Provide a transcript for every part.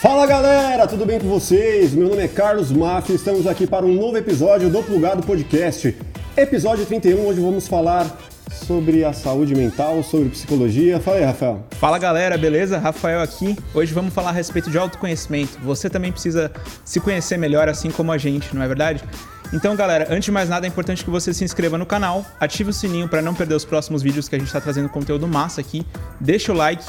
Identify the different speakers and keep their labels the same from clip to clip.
Speaker 1: Fala galera, tudo bem com vocês? Meu nome é Carlos Maffi, estamos aqui para um novo episódio do Plugado Podcast. Episódio 31, onde vamos falar sobre a saúde mental, sobre psicologia. Fala aí, Rafael.
Speaker 2: Fala galera, beleza? Rafael aqui. Hoje vamos falar a respeito de autoconhecimento. Você também precisa se conhecer melhor, assim como a gente, não é verdade? Então, galera, antes de mais nada, é importante que você se inscreva no canal, ative o sininho para não perder os próximos vídeos que a gente está trazendo conteúdo massa aqui. Deixa o like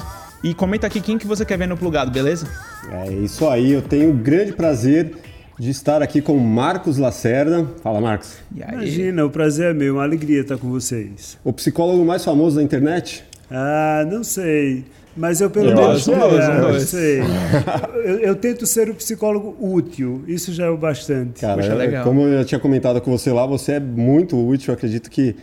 Speaker 2: e comenta aqui quem que você quer ver no plugado, beleza?
Speaker 1: É isso aí, eu tenho o grande prazer de estar aqui com Marcos Lacerda. Fala, Marcos.
Speaker 3: Imagina, o prazer é meu, uma alegria estar com vocês.
Speaker 1: O psicólogo mais famoso da internet?
Speaker 3: Ah, não sei. Mas eu pelo eu menos
Speaker 2: é, eu
Speaker 3: sei. Eu, eu, tento ser o psicólogo útil, isso já é o bastante.
Speaker 1: Cara, Poxa, legal. como eu tinha comentado com você lá, você é muito útil, eu acredito que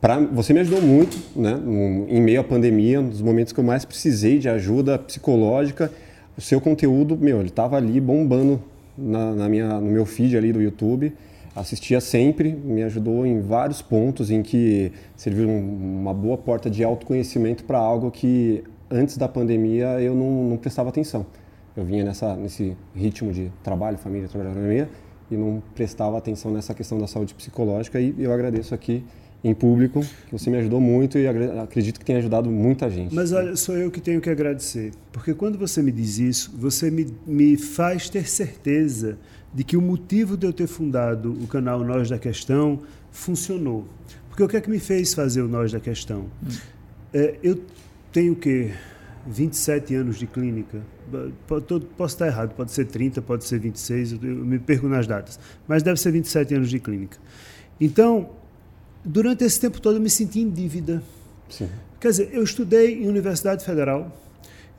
Speaker 1: Pra, você me ajudou muito, né? em meio à pandemia, nos momentos que eu mais precisei de ajuda psicológica. O seu conteúdo, meu, ele estava ali bombando na, na, minha, no meu feed ali do YouTube. Assistia sempre, me ajudou em vários pontos em que serviu um, uma boa porta de autoconhecimento para algo que antes da pandemia eu não, não, prestava atenção. Eu vinha nessa, nesse ritmo de trabalho, família, trabalho, e não prestava atenção nessa questão da saúde psicológica. E eu agradeço aqui em público, que você me ajudou muito e acredito que tenha ajudado muita gente.
Speaker 3: Mas olha, sou eu que tenho que agradecer, porque quando você me diz isso, você me, me faz ter certeza de que o motivo de eu ter fundado o canal Nós da Questão funcionou. Porque o que é que me fez fazer o Nós da Questão? É, eu tenho o quê? 27 anos de clínica. Posso estar errado, pode ser 30, pode ser 26, eu me perco nas datas. Mas deve ser 27 anos de clínica. Então, durante esse tempo todo eu me senti em dívida. Sim. Quer dizer, eu estudei em Universidade Federal,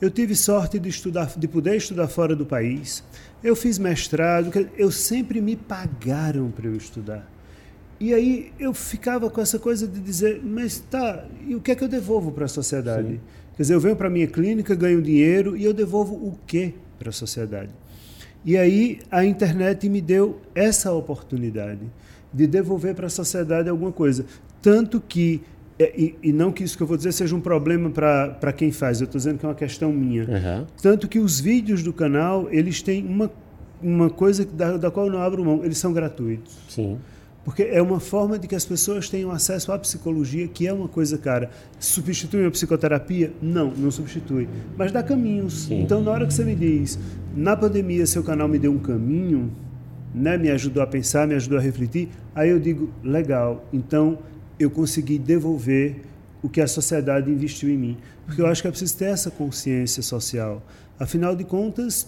Speaker 3: eu tive sorte de estudar, de poder estudar fora do país. Eu fiz mestrado, eu sempre me pagaram para eu estudar. E aí eu ficava com essa coisa de dizer, mas tá, e o que é que eu devolvo para a sociedade? Sim. Quer dizer, eu venho para a minha clínica, ganho dinheiro e eu devolvo o quê para a sociedade? E aí a internet me deu essa oportunidade de devolver para a sociedade alguma coisa. Tanto que, é, e, e, não que isso que eu vou dizer seja um problema para quem faz, eu estou dizendo que é uma questão minha. Uhum. Tanto que os vídeos do canal, eles têm uma, uma coisa da, da qual eu não abro mão, eles são gratuitos.
Speaker 1: Sim.
Speaker 3: Porque é uma forma de que as pessoas tenham acesso à psicologia, que é uma coisa cara. Substitui a psicoterapia? Não, não substitui. Mas dá caminhos. Sim. Então, na hora que você me diz, na pandemia, seu canal me deu um caminho, né, me ajudou a pensar, me ajudou a refletir, aí eu digo, legal, então eu consegui devolver o que a sociedade investiu em mim. Porque eu acho que é preciso ter essa consciência social. Afinal de contas,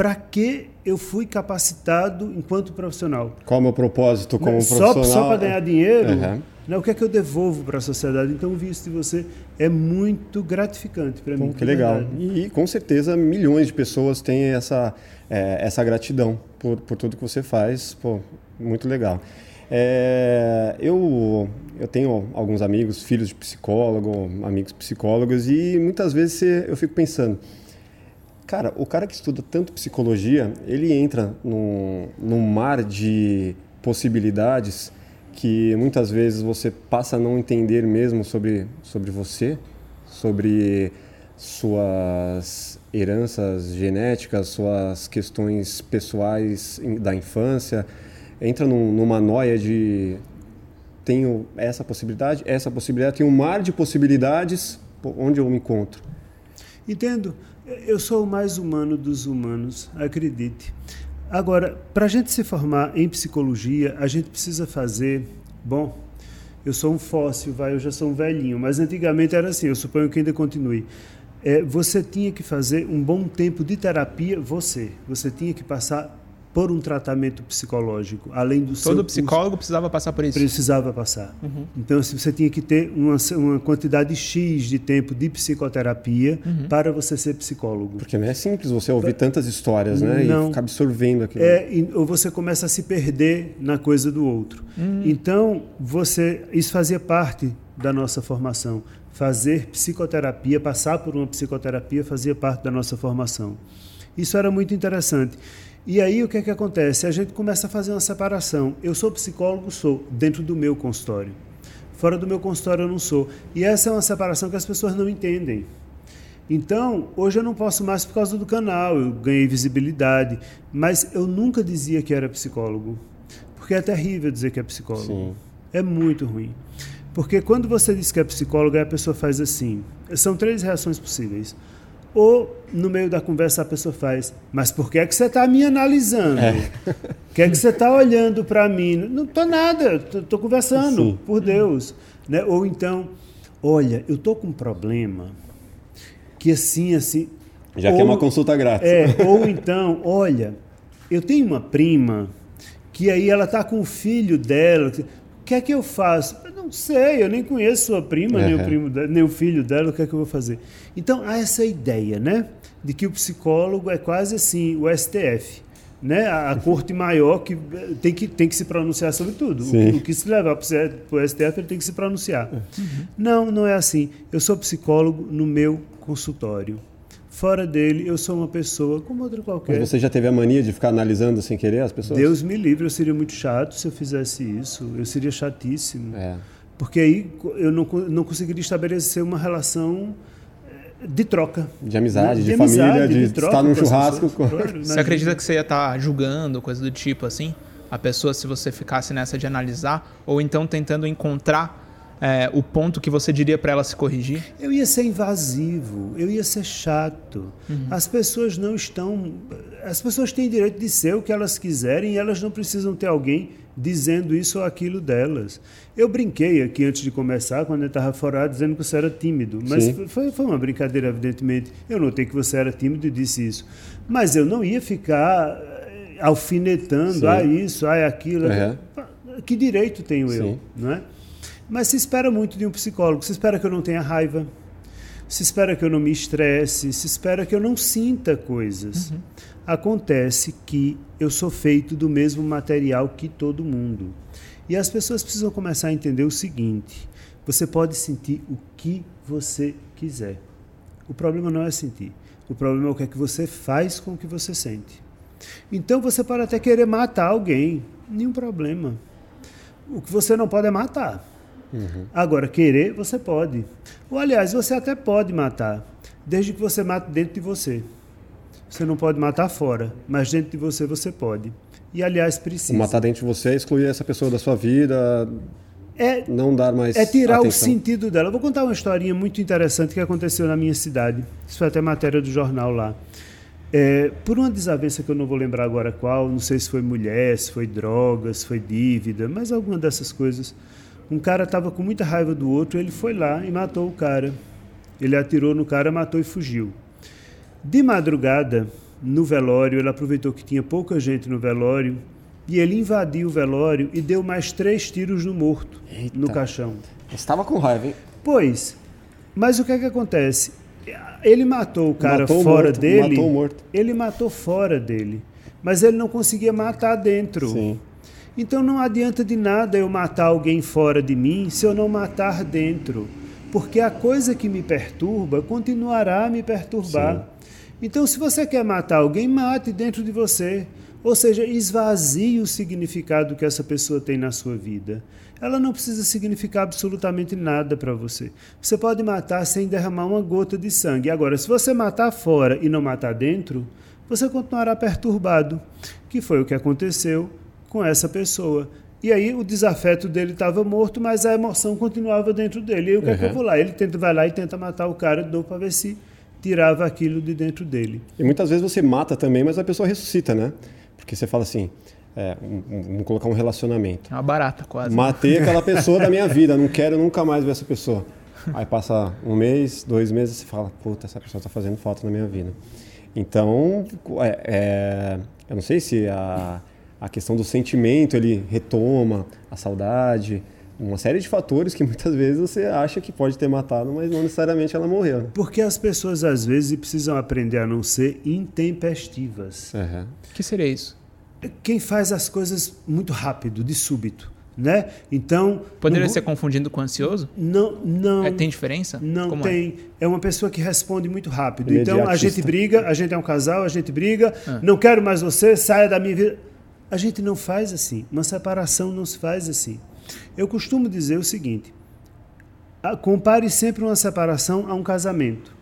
Speaker 3: para que eu fui capacitado enquanto profissional?
Speaker 1: Qual é o meu propósito como Não, profissional?
Speaker 3: Só, só para ganhar dinheiro? Uhum. Né, o que é que eu devolvo para a sociedade? Então, ouvir isso de você é muito gratificante para mim.
Speaker 1: Que legal. E, e, com certeza milhões de pessoas têm essa, é, essa gratidão por, por tudo que você faz. Pô, muito legal. É, eu, eu tenho alguns amigos, filhos de psicólogo, amigos psicólogos, e muitas vezes eu fico pensando, cara, o cara que estuda tanto psicologia, ele entra num, num mar de possibilidades que muitas vezes você passa a não entender mesmo sobre, sobre você, sobre suas heranças genéticas, suas questões pessoais da infância, entra num, numa noia de tenho essa possibilidade, essa possibilidade, tenho um mar de possibilidades, onde eu me encontro?
Speaker 3: Entendo. Eu sou o mais humano dos humanos, acredite. Agora, para a gente se formar em psicologia, a gente precisa fazer. Bom, eu sou um fóssil, vai, eu já sou um velhinho, mas antigamente era assim, eu suponho que ainda continue. É, você tinha que fazer um bom tempo de terapia, você. Você tinha que passar por um tratamento psicológico, além do
Speaker 2: Todo
Speaker 3: seu
Speaker 2: psicólogo precisava passar por isso?
Speaker 3: Precisava passar. Uhum. Então, assim, você tinha que ter uma, uma quantidade X de tempo de psicoterapia uhum. para você ser psicólogo.
Speaker 1: Porque não é simples você ouvir tantas histórias, né? Não. E ficar absorvendo aquilo.
Speaker 3: É, ou você começa a se perder na coisa do outro. Uhum. Então, você, isso fazia parte da nossa formação. Fazer psicoterapia, passar por uma psicoterapia fazia parte da nossa formação. Isso era muito interessante. E aí o que é que acontece? A gente começa a fazer uma separação. Eu sou psicólogo, sou dentro do meu consultório. Fora do meu consultório eu não sou. E essa é uma separação que as pessoas não entendem. Então, hoje eu não posso mais por causa do canal, eu ganhei visibilidade, mas eu nunca dizia que era psicólogo, porque é terrível dizer que é psicólogo. Sim. É muito ruim. Porque quando você diz que é psicólogo, a pessoa faz assim. São três reações possíveis. Ou no meio da conversa a pessoa faz, mas por que é que você está me analisando? É. Que é que você está olhando para mim? Não estou nada, estou conversando, Sim. por Deus. Né? Ou então, olha, eu estou com um problema que assim, assim.
Speaker 1: Já ou, que é uma consulta grátis.
Speaker 3: É, ou então, olha, eu tenho uma prima que aí ela está com o filho dela. O que é que eu faço? Eu não sei, eu nem conheço sua prima, uhum. nem, o primo nem o filho dela, o que é que eu vou fazer? Então, há essa ideia, né? De que o psicólogo é quase assim, o STF. Né? A, a corte maior que tem, que tem que se pronunciar sobre tudo. O, o, que se levar para o STF, ele tem que se pronunciar. Uhum. Não, não é assim. Eu sou psicólogo no meu consultório. Fora dele, eu sou uma pessoa como outra qualquer.
Speaker 1: Mas você já teve a mania de ficar analisando sem querer as pessoas?
Speaker 3: Deus me livre, eu seria muito chato se eu fizesse isso. Eu seria chatíssimo. É. Porque aí eu não, não conseguiria estabelecer uma relação eh, de troca.
Speaker 1: De amizade, de, de família, amizade, de, de estar num churrasco. Com...
Speaker 2: Você acredita que você ia estar julgando, coisa do tipo assim? A pessoa, se você ficasse nessa de analisar, ou então tentando encontrar é, o ponto que você diria para ela se corrigir?
Speaker 3: Eu ia ser invasivo, eu ia ser chato. Uhum. As pessoas não estão. As pessoas têm direito de ser o que elas quiserem e elas não precisam ter alguém dizendo isso ou aquilo delas. Eu brinquei aqui antes de começar, quando eu estava fora, dizendo que você era tímido. Mas foi, foi, uma brincadeira, evidentemente. Eu notei que você era tímido e disse isso. Mas eu não ia ficar eh, alfinetando, Sim. ah, isso, ah, aquilo. Uhum. Que direito tenho Sim. eu? Não é? Mas se espera muito de um psicólogo. Se espera que eu não tenha raiva, se espera que eu não me estresse, se espera que eu não sinta coisas. Uhum. Acontece que eu sou feito do mesmo material que todo mundo. E as pessoas precisam começar a entender o seguinte: você pode sentir o que você quiser. O problema não é sentir. O problema é o que é que você faz com o que você sente. Então você pode até querer matar alguém, nenhum problema. O que você não pode é matar. Uhum. Agora, querer, você pode. Ou, aliás, você até pode matar, desde que você mate dentro de você. Você não pode matar fora, mas dentro de você você pode. E, aliás, precisa.
Speaker 1: Matar dentro de você é excluir essa pessoa da sua vida,
Speaker 3: é,
Speaker 1: não dar mais
Speaker 3: É tirar
Speaker 1: atenção.
Speaker 3: o sentido dela. vou contar uma historinha muito interessante que aconteceu na minha cidade. Isso foi até matéria do jornal lá. É, por uma desavença que eu não vou lembrar agora qual, não sei se foi mulher, se foi drogas, se foi dívida, mas alguma dessas coisas. Um cara estava com muita raiva do outro, ele foi lá e matou o cara. Ele atirou no cara, matou e fugiu. De madrugada, no velório, ele aproveitou que tinha pouca gente no velório e ele invadiu o velório e deu mais três tiros no morto, Eita. no caixão.
Speaker 1: Estava com raiva, hein?
Speaker 3: Pois. Mas o que é que acontece? Ele matou o cara matou fora morto, dele.
Speaker 1: Matou o morto.
Speaker 3: Ele matou fora dele. Mas ele não conseguia matar dentro. Sim. Então não adianta de nada eu matar alguém fora de mim se eu não matar dentro, porque a coisa que me perturba continuará a me perturbar. Sim. Então, se você quer matar alguém, mate dentro de você. Ou seja, esvazie o significado que essa pessoa tem na sua vida. Ela não precisa significar absolutamente nada para você. Você pode matar sem derramar uma gota de sangue. Agora, se você matar fora e não matar dentro, você continuará perturbado, que foi o que aconteceu com essa pessoa. E aí o desafeto dele estava morto, mas a emoção continuava dentro dele. E aí o que uhum. é que eu vou lá? Ele tenta, vai lá e tenta matar o cara de novo para ver se tirava aquilo de dentro dele.
Speaker 1: E muitas vezes você mata também, mas a pessoa ressuscita, né? Porque você fala assim, é, vamos colocar um relacionamento.
Speaker 2: É uma barata quase.
Speaker 1: Matei aquela pessoa da minha vida, não quero nunca mais ver essa pessoa. Aí passa um mês, dois meses, você fala, puta, essa pessoa está fazendo falta na minha vida. Então, é, é, eu não sei se a, a questão do sentimento ele retoma, a saudade, uma série de fatores que muitas vezes você acha que pode ter matado, mas não necessariamente ela morreu. Né?
Speaker 3: Porque as pessoas às vezes precisam aprender a não ser intempestivas.
Speaker 2: Uhum. O que seria isso?
Speaker 3: Quem faz as coisas muito rápido, de súbito. Né? Então
Speaker 2: poderia ser confundido com ansioso?
Speaker 3: Não, não.
Speaker 2: É, tem diferença?
Speaker 3: Não Como é? tem. É? é? uma pessoa que responde muito rápido. Então a gente briga, a gente é um casal, a gente briga. Ah. Não quero mais você, saia da minha vida. A gente não faz assim. Uma separação não se faz assim. Eu costumo dizer o seguinte: compare sempre uma separação a um casamento.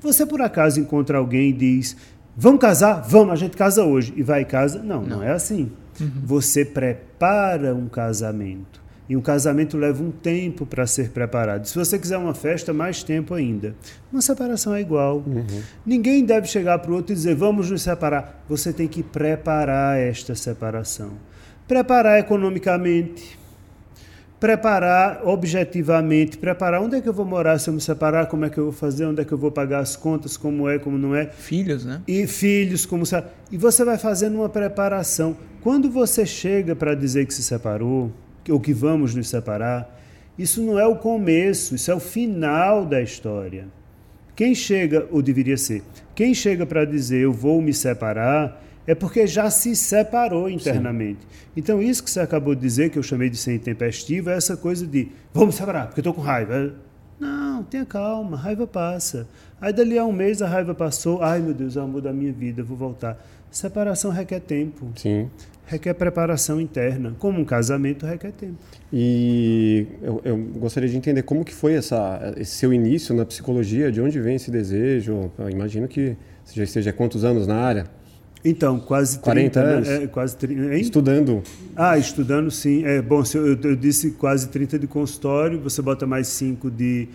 Speaker 3: Você por acaso encontra alguém e diz: Vamos casar? Vamos, a gente casa hoje. E vai e casa? Não, não, não é assim. Uhum. Você prepara um casamento. E um casamento leva um tempo para ser preparado. Se você quiser uma festa, mais tempo ainda. Uma separação é igual. Uhum. Ninguém deve chegar para o outro e dizer, vamos nos separar. Você tem que preparar esta separação. Preparar economicamente, preparar objetivamente, preparar onde é que eu vou morar se eu me separar, como é que eu vou fazer, onde é que eu vou pagar as contas, como é, como não é.
Speaker 2: Filhos, né?
Speaker 3: E filhos, como E você vai fazendo uma preparação. Quando você chega para dizer que se separou, ou que vamos nos separar, isso não é o começo, isso é o final da história. Quem chega, ou deveria ser, quem chega para dizer eu vou me separar, é porque já se separou internamente. Sim. Então, isso que você acabou de dizer, que eu chamei de ser intempestivo, é essa coisa de vamos separar, porque eu estou com raiva. Não, tenha calma, a raiva passa. Aí, dali a um mês, a raiva passou. Ai, meu Deus, é o amor da minha vida, vou voltar. Separação requer tempo.
Speaker 1: Sim.
Speaker 3: Requer preparação interna. Como um casamento requer tempo.
Speaker 1: E eu, eu gostaria de entender como que foi essa, esse seu início na psicologia, de onde vem esse desejo? Eu imagino que você já esteja há quantos anos na área?
Speaker 3: Então, quase 30,
Speaker 1: 40 né? anos?
Speaker 3: Né? É, quase 30,
Speaker 1: Estudando?
Speaker 3: Ah, estudando sim. É, bom, eu, eu, disse quase 30 de consultório, você bota mais 5 de,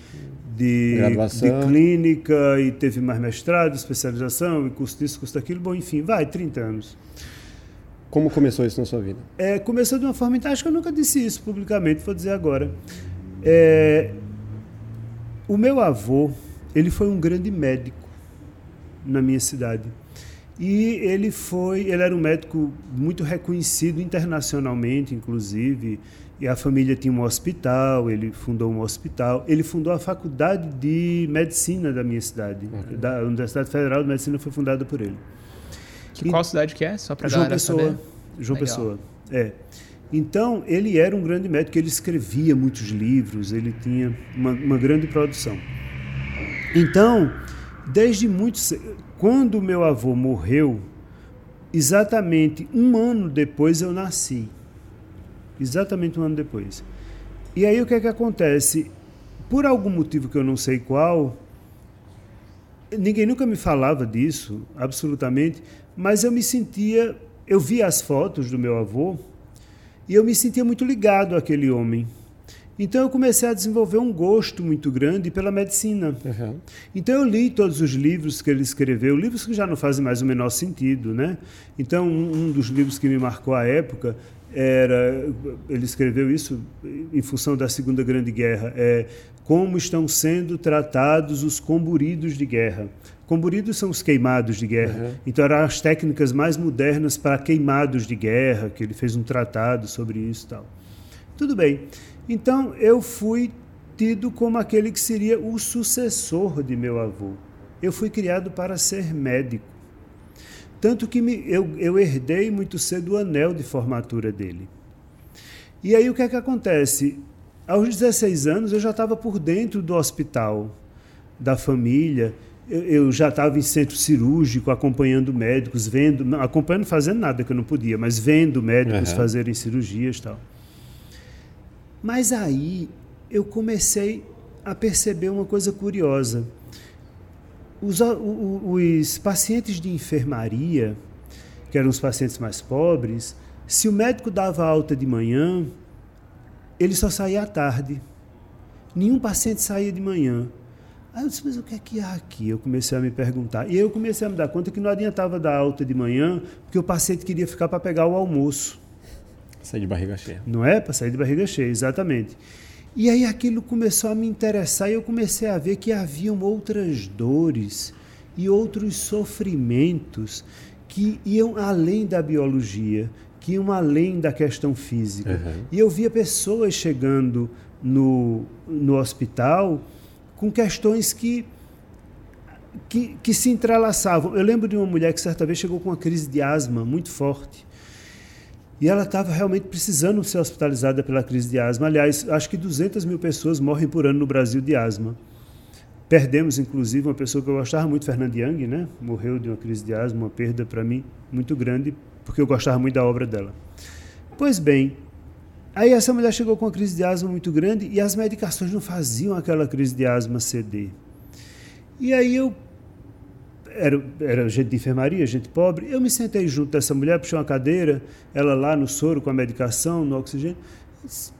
Speaker 3: de, de clínica e teve mais mestrado, especialização, e curso disso, curso daquilo. Bom, enfim, vai, 30 anos.
Speaker 1: Como começou isso na sua vida?
Speaker 3: É, começou de uma forma... Acho que eu nunca disse isso publicamente, vou dizer agora. É, o meu avô, ele foi um grande médico na minha cidade. E ele foi, ele era um médico muito reconhecido internacionalmente, inclusive, e a família tinha um hospital, ele fundou um hospital, ele fundou a faculdade de medicina da minha cidade, uhum. da Universidade Federal de Medicina foi fundada por ele.
Speaker 2: Que, qual cidade que é? Só para
Speaker 3: João Pessoa. João Legal. Pessoa. É. Então, ele era um grande médico, ele escrevia muitos livros, ele tinha uma, uma grande produção. Então, desde muito quando meu avô morreu, exatamente um ano depois eu nasci. Exatamente um ano depois. E aí o que é que acontece? Por algum motivo que eu não sei qual, ninguém nunca me falava disso, absolutamente, mas eu me sentia, eu via as fotos do meu avô e eu me sentia muito ligado àquele homem. Então eu comecei a desenvolver um gosto muito grande pela medicina. Uhum. Então eu li todos os livros que ele escreveu, livros que já não fazem mais o menor sentido, né? Então um, um dos livros que me marcou a época era ele escreveu isso em função da Segunda Grande Guerra, é como estão sendo tratados os comburidos de guerra. Comburidos são os queimados de guerra. Uhum. Então eram as técnicas mais modernas para queimados de guerra, que ele fez um tratado sobre isso e tal. Tudo bem. Então eu fui tido como aquele que seria o sucessor de meu avô. Eu fui criado para ser médico. Tanto que me, eu, eu herdei muito cedo o anel de formatura dele. E aí o que é que acontece? Aos 16 anos eu já estava por dentro do hospital, da família. Eu, já estava em centro cirúrgico, acompanhando médicos, vendo, acompanhando, fazendo nada que eu não podia, mas vendo médicos uhum. fazerem cirurgias e tal. Mas aí eu comecei a perceber uma coisa curiosa. Os, os, pacientes de enfermaria, que eram os pacientes mais pobres, se o médico dava alta de manhã, ele só saía à tarde. Nenhum paciente saía de manhã. Aí eu disse, mas o que é que há aqui? Eu comecei a me perguntar. E aí eu comecei a me dar conta que não adiantava dar alta de manhã, porque o paciente queria ficar para pegar o almoço.
Speaker 1: Sair de barriga cheia.
Speaker 3: Não é? Para sair de barriga cheia, exatamente. E aí aquilo começou a me interessar e eu comecei a ver que haviam outras dores e outros sofrimentos que iam além da biologia, que iam além da questão física. Uhum. E eu via pessoas chegando no, no hospital com questões que, que, que se entrelaçavam. Eu lembro de uma mulher que certa vez chegou com uma crise de asma muito forte. E ela estava realmente precisando ser hospitalizada pela crise de asma. Aliás, acho que 200 mil pessoas morrem por ano no Brasil de asma. Perdemos, inclusive, uma pessoa que eu gostava muito, Fernand Young, né? morreu de uma crise de asma, uma perda para mim muito grande, porque eu gostava muito da obra dela. Pois bem, aí essa mulher chegou com uma crise de asma muito grande e as medicações não faziam aquela crise de asma ceder. E aí eu era, era gente de enfermaria, gente pobre. Eu me sentei junto dessa mulher, puxei uma cadeira, ela lá no soro com a medicação, no oxigênio. Disse,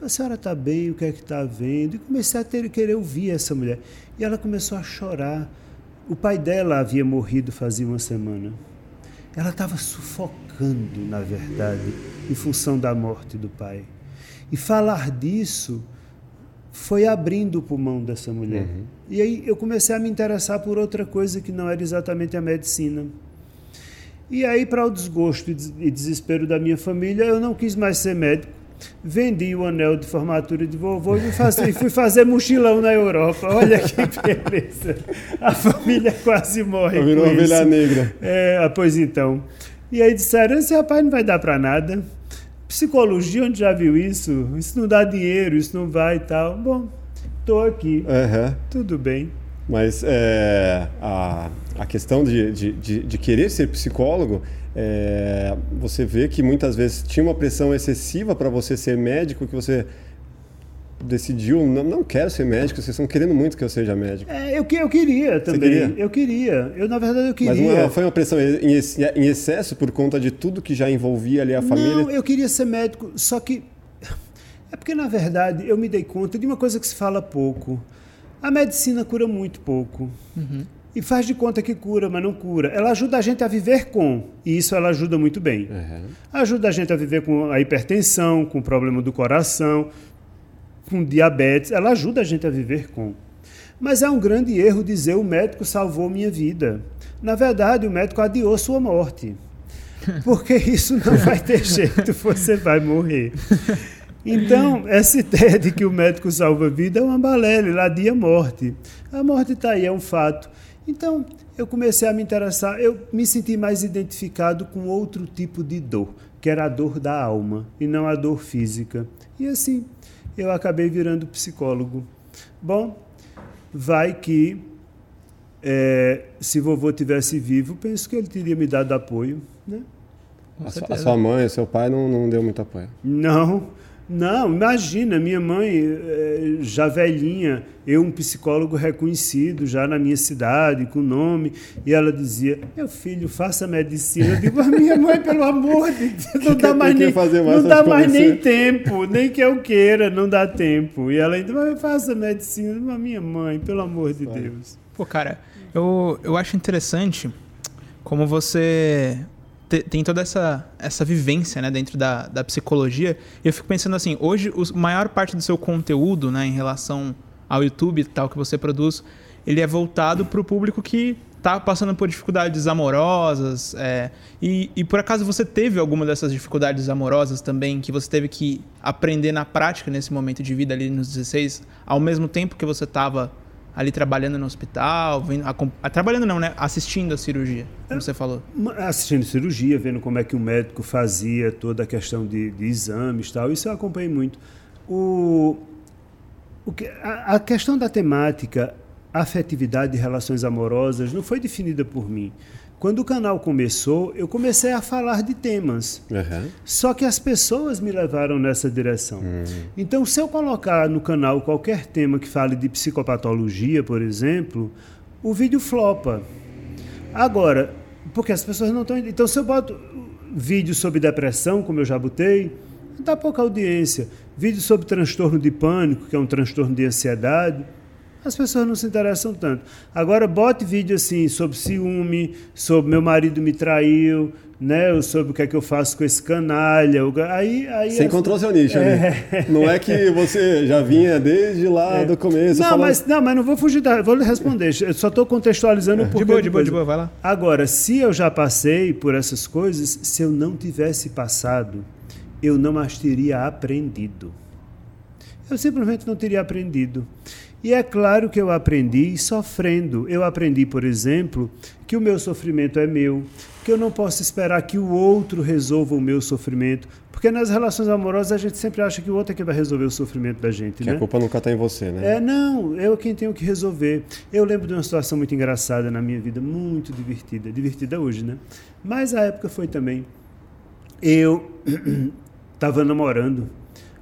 Speaker 3: a senhora está bem, o que é que está vendo? E comecei a ter, querer ouvir essa mulher. E ela começou a chorar. O pai dela havia morrido fazia uma semana. Ela estava sufocando, na verdade, em função da morte do pai. E falar disso foi abrindo o pulmão dessa mulher. Uhum. E aí eu comecei a me interessar por outra coisa que não era exatamente a medicina. E aí, para o desgosto e desespero da minha família, eu não quis mais ser médico. Vendi o anel de formatura de vovô e fui fazer, fui fazer mochilão na Europa. Olha que beleza. A família quase morre.
Speaker 1: Virou ovelha negra.
Speaker 3: É, ah, pois então. E aí disseram: esse rapaz não vai dar para nada. Psicologia, onde já viu isso? Isso não dá dinheiro, isso não vai e tal. Bom, estou aqui.
Speaker 1: Uhum.
Speaker 3: Tudo bem.
Speaker 1: Mas é, a, a questão de, de, de, de querer ser psicólogo é, você vê que muitas vezes tinha uma pressão excessiva para você ser médico, que você decidiu, não, não quero ser médico, vocês estão querendo muito que eu seja médico.
Speaker 3: É, eu, eu queria também. Queria? Eu queria. Eu, na verdade, eu queria.
Speaker 1: Mas uma, foi uma pressão em, em excesso por conta de tudo que já envolvia ali a família?
Speaker 3: Não, eu queria ser médico, só que... É porque, na verdade, eu me dei conta de uma coisa que se fala pouco. A medicina cura muito pouco. Uhum e faz de conta que cura, mas não cura. Ela ajuda a gente a viver com, e isso ela ajuda muito bem. Uhum. Ajuda a gente a viver com a hipertensão, com o problema do coração, com diabetes. Ela ajuda a gente a viver com. Mas é um grande erro dizer o médico salvou minha vida. Na verdade, o médico adiou sua morte. Porque isso não vai ter jeito, você vai morrer. Então, essa ideia de que o médico salva a vida é uma balela, ele adia a morte. A morte está aí, é um fato. Então, eu comecei a me interessar, eu me senti mais identificado com outro tipo de dor, que era a dor da alma e não a dor física. E assim, eu acabei virando psicólogo. Bom, vai que é, se vovô tivesse vivo, penso que ele teria me dado apoio, né?
Speaker 1: A, a, sua mãe, seu pai não, não deu muito apoio?
Speaker 3: Não, não, imagina, minha mãe, eh, já velhinha, eu, um psicólogo reconhecido já na minha cidade, com nome, e ela dizia: Meu filho, faça medicina. Eu digo: A minha mãe, pelo amor de Deus, não dá mais, nem, mais não dá mais nem tempo, nem que eu queira, não dá tempo. E ela ainda, mas faça medicina. A minha mãe, pelo amor de Deus.
Speaker 2: Pô, cara, eu, eu acho interessante como você tem toda essa, essa vivência né, dentro da, da psicologia. E eu fico pensando assim, hoje a maior parte do seu conteúdo né, em relação ao YouTube tal que você produz, ele é voltado para o público que está passando por dificuldades amorosas. É, e, e por acaso você teve alguma dessas dificuldades amorosas também que você teve que aprender na prática nesse momento de vida ali nos 16, ao mesmo tempo que você estava ali trabalhando no hospital, vendo, a, a, trabalhando não, né? Assistindo a cirurgia, como é, você falou.
Speaker 3: Assistindo cirurgia, vendo como é que o médico fazia toda a questão de, de exames tal, isso eu acompanhei muito. O, o que, a, a questão da temática afetividade e relações amorosas não foi definida por mim. Quando o canal começou, eu comecei a falar de temas. Uhum. Só que as pessoas me levaram nessa direção. Uhum. Então, se eu colocar no canal qualquer tema que fale de psicopatologia, por exemplo, o vídeo flopa. Agora, porque as pessoas não estão. Então, se eu boto vídeo sobre depressão, como eu já botei, dá pouca audiência. Vídeo sobre transtorno de pânico, que é um transtorno de ansiedade as pessoas não se interessam tanto. Agora, bote vídeo assim sobre ciúme, sobre meu marido me traiu, né? Sobre o que é que eu faço com esse canalha. Aí, aí
Speaker 1: Você as... encontrou seu nicho é... ali. Não é que você já vinha desde lá é. do começo.
Speaker 3: Não, falando... mas, não, mas não vou fugir da. Vou lhe responder. Eu só estou contextualizando
Speaker 2: é. De boa, de boa, de boa, vai lá.
Speaker 3: Agora, se eu já passei por essas coisas, se eu não tivesse passado, eu não as teria aprendido. Eu simplesmente não teria aprendido. E é claro que eu aprendi sofrendo. Eu aprendi, por exemplo, que o meu sofrimento é meu, que eu não posso esperar que o outro resolva o meu sofrimento, porque nas relações amorosas a gente sempre acha que o outro é que vai resolver o sofrimento da gente,
Speaker 1: que
Speaker 3: né?
Speaker 1: a culpa nunca está em você, né?
Speaker 3: É, não, eu quem tenho que resolver. Eu lembro de uma situação muito engraçada na minha vida, muito divertida, divertida hoje, né? Mas a época foi também. Eu estava namorando,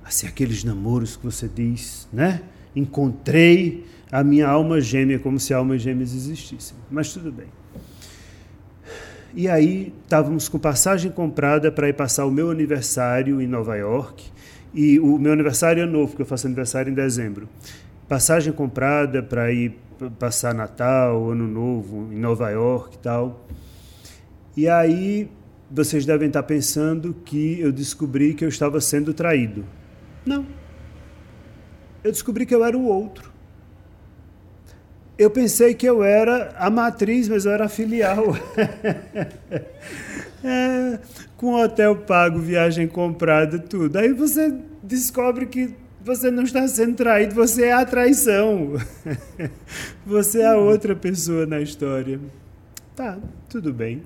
Speaker 3: assim, aqueles namoros que você diz, né? Encontrei a minha alma gêmea, como se almas gêmeas existissem. Mas tudo bem. E aí estávamos com passagem comprada para ir passar o meu aniversário em Nova York. E o meu aniversário é novo, porque eu faço aniversário em dezembro. Passagem comprada para ir passar Natal, Ano Novo em Nova York e tal. E aí vocês devem estar pensando que eu descobri que eu estava sendo traído. Não. Eu descobri que eu era o outro. Eu pensei que eu era a matriz, mas eu era a filial. é, com hotel pago, viagem comprada, tudo. Aí você descobre que você não está sendo traído, você é a traição. você é a outra pessoa na história. Tá, tudo bem.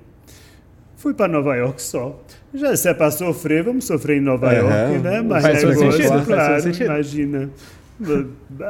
Speaker 3: Fui para Nova York só. Já se é para sofrer, vamos sofrer em Nova é, York, né? Mas
Speaker 2: faz
Speaker 3: negócio,
Speaker 2: sentido,
Speaker 3: claro,
Speaker 2: faz
Speaker 3: imagina.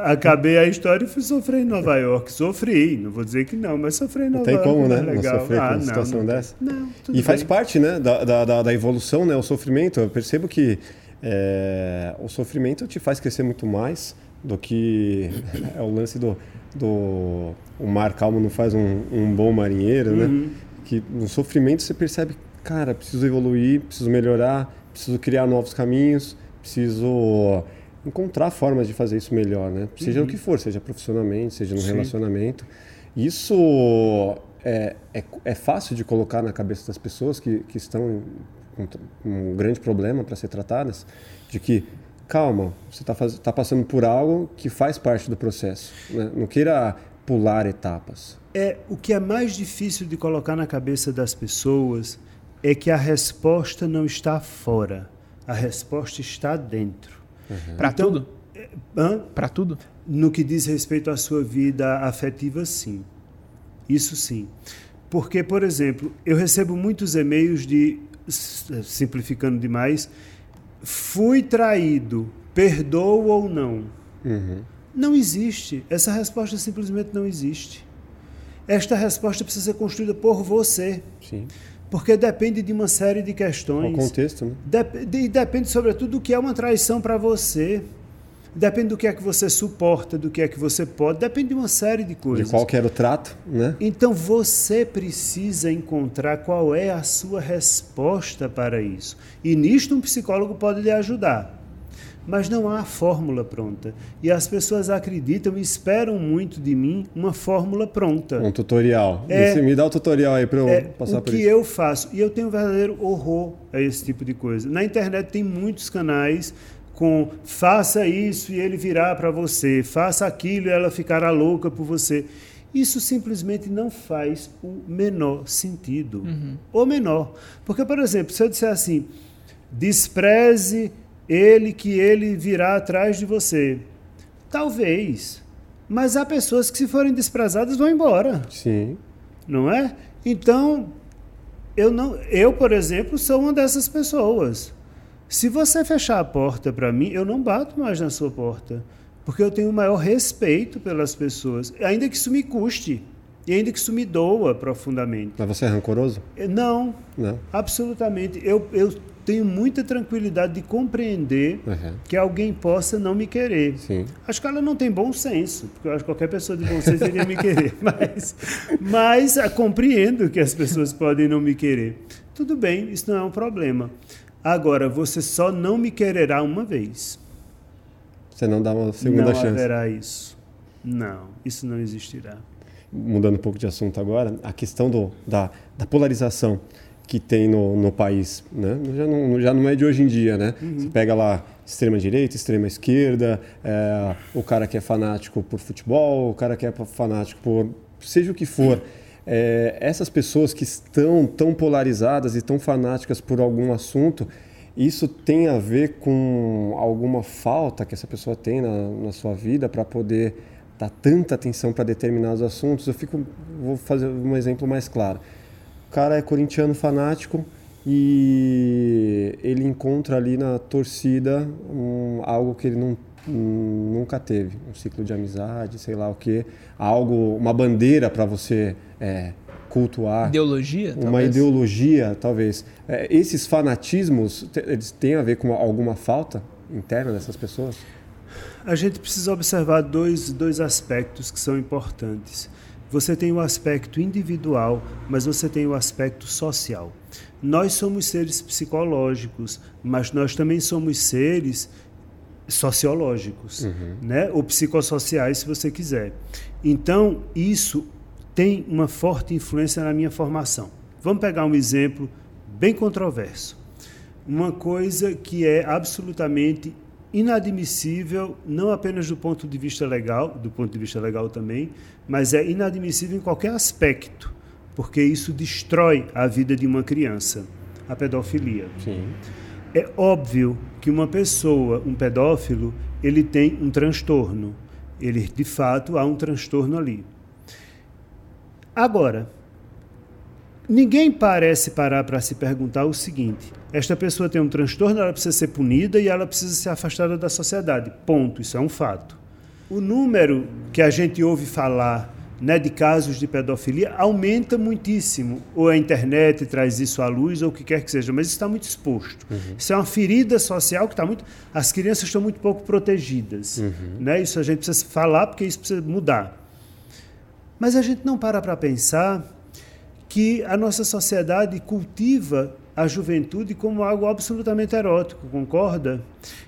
Speaker 3: Acabei a história e fui sofrer em Nova York. Sofri, não vou dizer que não, mas sofri em Nova
Speaker 1: York.
Speaker 3: Não
Speaker 1: tem como,
Speaker 3: né?
Speaker 1: Não sofrer ah, com uma situação
Speaker 3: não,
Speaker 1: dessa?
Speaker 3: Não,
Speaker 1: E
Speaker 3: bem.
Speaker 1: faz parte, né, da, da, da evolução, né, o sofrimento. Eu percebo que é, o sofrimento te faz crescer muito mais do que é o lance do, do o mar calmo não faz um, um bom marinheiro, né?
Speaker 3: Uhum.
Speaker 1: Que no sofrimento você percebe, cara, preciso evoluir, preciso melhorar, preciso criar novos caminhos, preciso encontrar formas de fazer isso melhor, né? Seja
Speaker 3: Uhum.
Speaker 1: o que for, seja profissionalmente, seja no
Speaker 3: Sim.
Speaker 1: relacionamento. Isso é, é, é fácil de colocar na cabeça das pessoas que, que estão com t- um grande problema para ser tratadas, de que calma, você está tá passando por algo que faz parte do processo. né? Não queira pular etapas.
Speaker 3: É, o que é mais difícil de colocar na cabeça das pessoas é que a resposta não está fora, a resposta está dentro.
Speaker 2: Pra
Speaker 3: Então-
Speaker 2: tudo?
Speaker 3: Hã?
Speaker 2: Pra tudo?
Speaker 3: No que diz respeito à sua vida afetiva, sim. Isso sim. Porque, por exemplo, eu recebo muitos e-mails de, simplificando demais, fui traído, perdoo ou não?
Speaker 1: Uhum.
Speaker 3: Não existe. Essa resposta simplesmente não existe. Esta resposta precisa ser construída por você,
Speaker 1: Sim.
Speaker 3: Porque depende de uma série de
Speaker 1: O
Speaker 3: questões.
Speaker 1: contexto, né?
Speaker 3: Dep- de- E depende, sobretudo, do que é uma traição para você. Depende do que é que você suporta, do que é que você pode. Depende de uma série de
Speaker 1: De
Speaker 3: coisas.
Speaker 1: qual que era o trato, né?
Speaker 3: Então você precisa encontrar qual é a sua resposta para isso. E nisto um psicólogo pode lhe ajudar. Mas não há fórmula pronta. E as pessoas acreditam e esperam muito de mim uma fórmula pronta.
Speaker 1: Um tutorial.
Speaker 3: É.
Speaker 1: Você me dá o tutorial aí para eu
Speaker 3: É,
Speaker 1: passar
Speaker 3: o
Speaker 1: por
Speaker 3: que
Speaker 1: isso.
Speaker 3: eu faço, e eu tenho um verdadeiro horror a esse tipo de coisa. Na internet tem muitos canais com faça isso e ele virá para você, faça aquilo e ela ficará louca por você. Isso simplesmente não faz o menor sentido. O menor. Porque, por exemplo, se eu disser assim, despreze ele que ele virá atrás de você. Talvez. Mas há pessoas que, se forem desprezadas, vão embora
Speaker 1: Sim.
Speaker 3: não é? Então, eu não, eu, por exemplo, sou uma dessas pessoas. Se você fechar a porta para mim, eu não bato mais na sua porta, porque eu tenho o maior respeito pelas pessoas, ainda que isso me custe e ainda que isso me doa profundamente.
Speaker 1: Mas você é rancoroso?
Speaker 3: Não,
Speaker 1: Não.
Speaker 3: absolutamente. Eu, eu tenho muita tranquilidade de compreender
Speaker 1: Uhum.
Speaker 3: que alguém possa não me querer.
Speaker 1: Sim.
Speaker 3: Acho que ela não tem bom senso, porque eu acho que qualquer pessoa de bom senso iria me querer. Mas, mas compreendo que as pessoas podem não me querer. Tudo bem, isso não é um problema. Agora, você só não me quererá uma vez.
Speaker 1: Você não dá uma segunda
Speaker 3: não
Speaker 1: chance.
Speaker 3: haverá isso. Não, isso não existirá.
Speaker 1: Mudando um pouco de assunto agora, a questão do, da, da polarização que tem no, no país, né? Já não, já não é de hoje em dia, né?
Speaker 3: Uhum.
Speaker 1: Você pega lá extrema direita, extrema esquerda, é, o cara que é fanático por futebol, o cara que é fanático por seja o que for. É, essas pessoas que estão tão polarizadas e tão fanáticas por algum assunto, isso tem a ver com alguma falta que essa pessoa tem na, na sua vida para poder dar tanta atenção para determinados assuntos? Eu fico, vou fazer um exemplo mais claro. O cara é corintiano fanático e ele encontra ali na torcida um, algo que ele não, um, nunca teve, um ciclo de amizade, sei lá o que, algo, uma bandeira para você é, cultuar
Speaker 2: Ideologia?
Speaker 1: uma
Speaker 2: talvez?
Speaker 1: ideologia, talvez. É, esses fanatismos, eles têm a ver com alguma falta interna dessas pessoas?
Speaker 3: A gente precisa observar dois, dois aspectos que são importantes. Você tem o aspecto individual, mas você tem o aspecto social. Nós somos seres psicológicos, mas nós também somos seres sociológicos, uhum. né? ou psicossociais, se você quiser. Então, isso tem uma forte influência na minha formação. Vamos pegar um exemplo bem controverso. Uma coisa que é absolutamente inadmissível, não apenas do ponto de vista legal, do ponto de vista legal também, mas é inadmissível em qualquer aspecto, porque isso destrói a vida de uma criança, a pedofilia.
Speaker 1: Sim.
Speaker 3: É óbvio que uma pessoa, um pedófilo, ele tem um transtorno. Ele, de fato, há um transtorno ali. Agora, ninguém parece parar para se perguntar o seguinte: esta pessoa tem um transtorno, ela precisa ser punida e ela precisa ser afastada da sociedade. Ponto. Isso é um fato. O número que a gente ouve falar né, de casos de pedofilia aumenta muitíssimo. Ou a internet traz isso à luz, ou o que quer que seja, mas isso está muito exposto. Uhum. Isso é uma ferida social que está muito. As crianças estão muito pouco protegidas. Uhum. Né? Isso a gente precisa falar, porque isso precisa mudar. Mas a gente não para para pensar que a nossa sociedade cultiva a juventude como algo absolutamente erótico, concorda?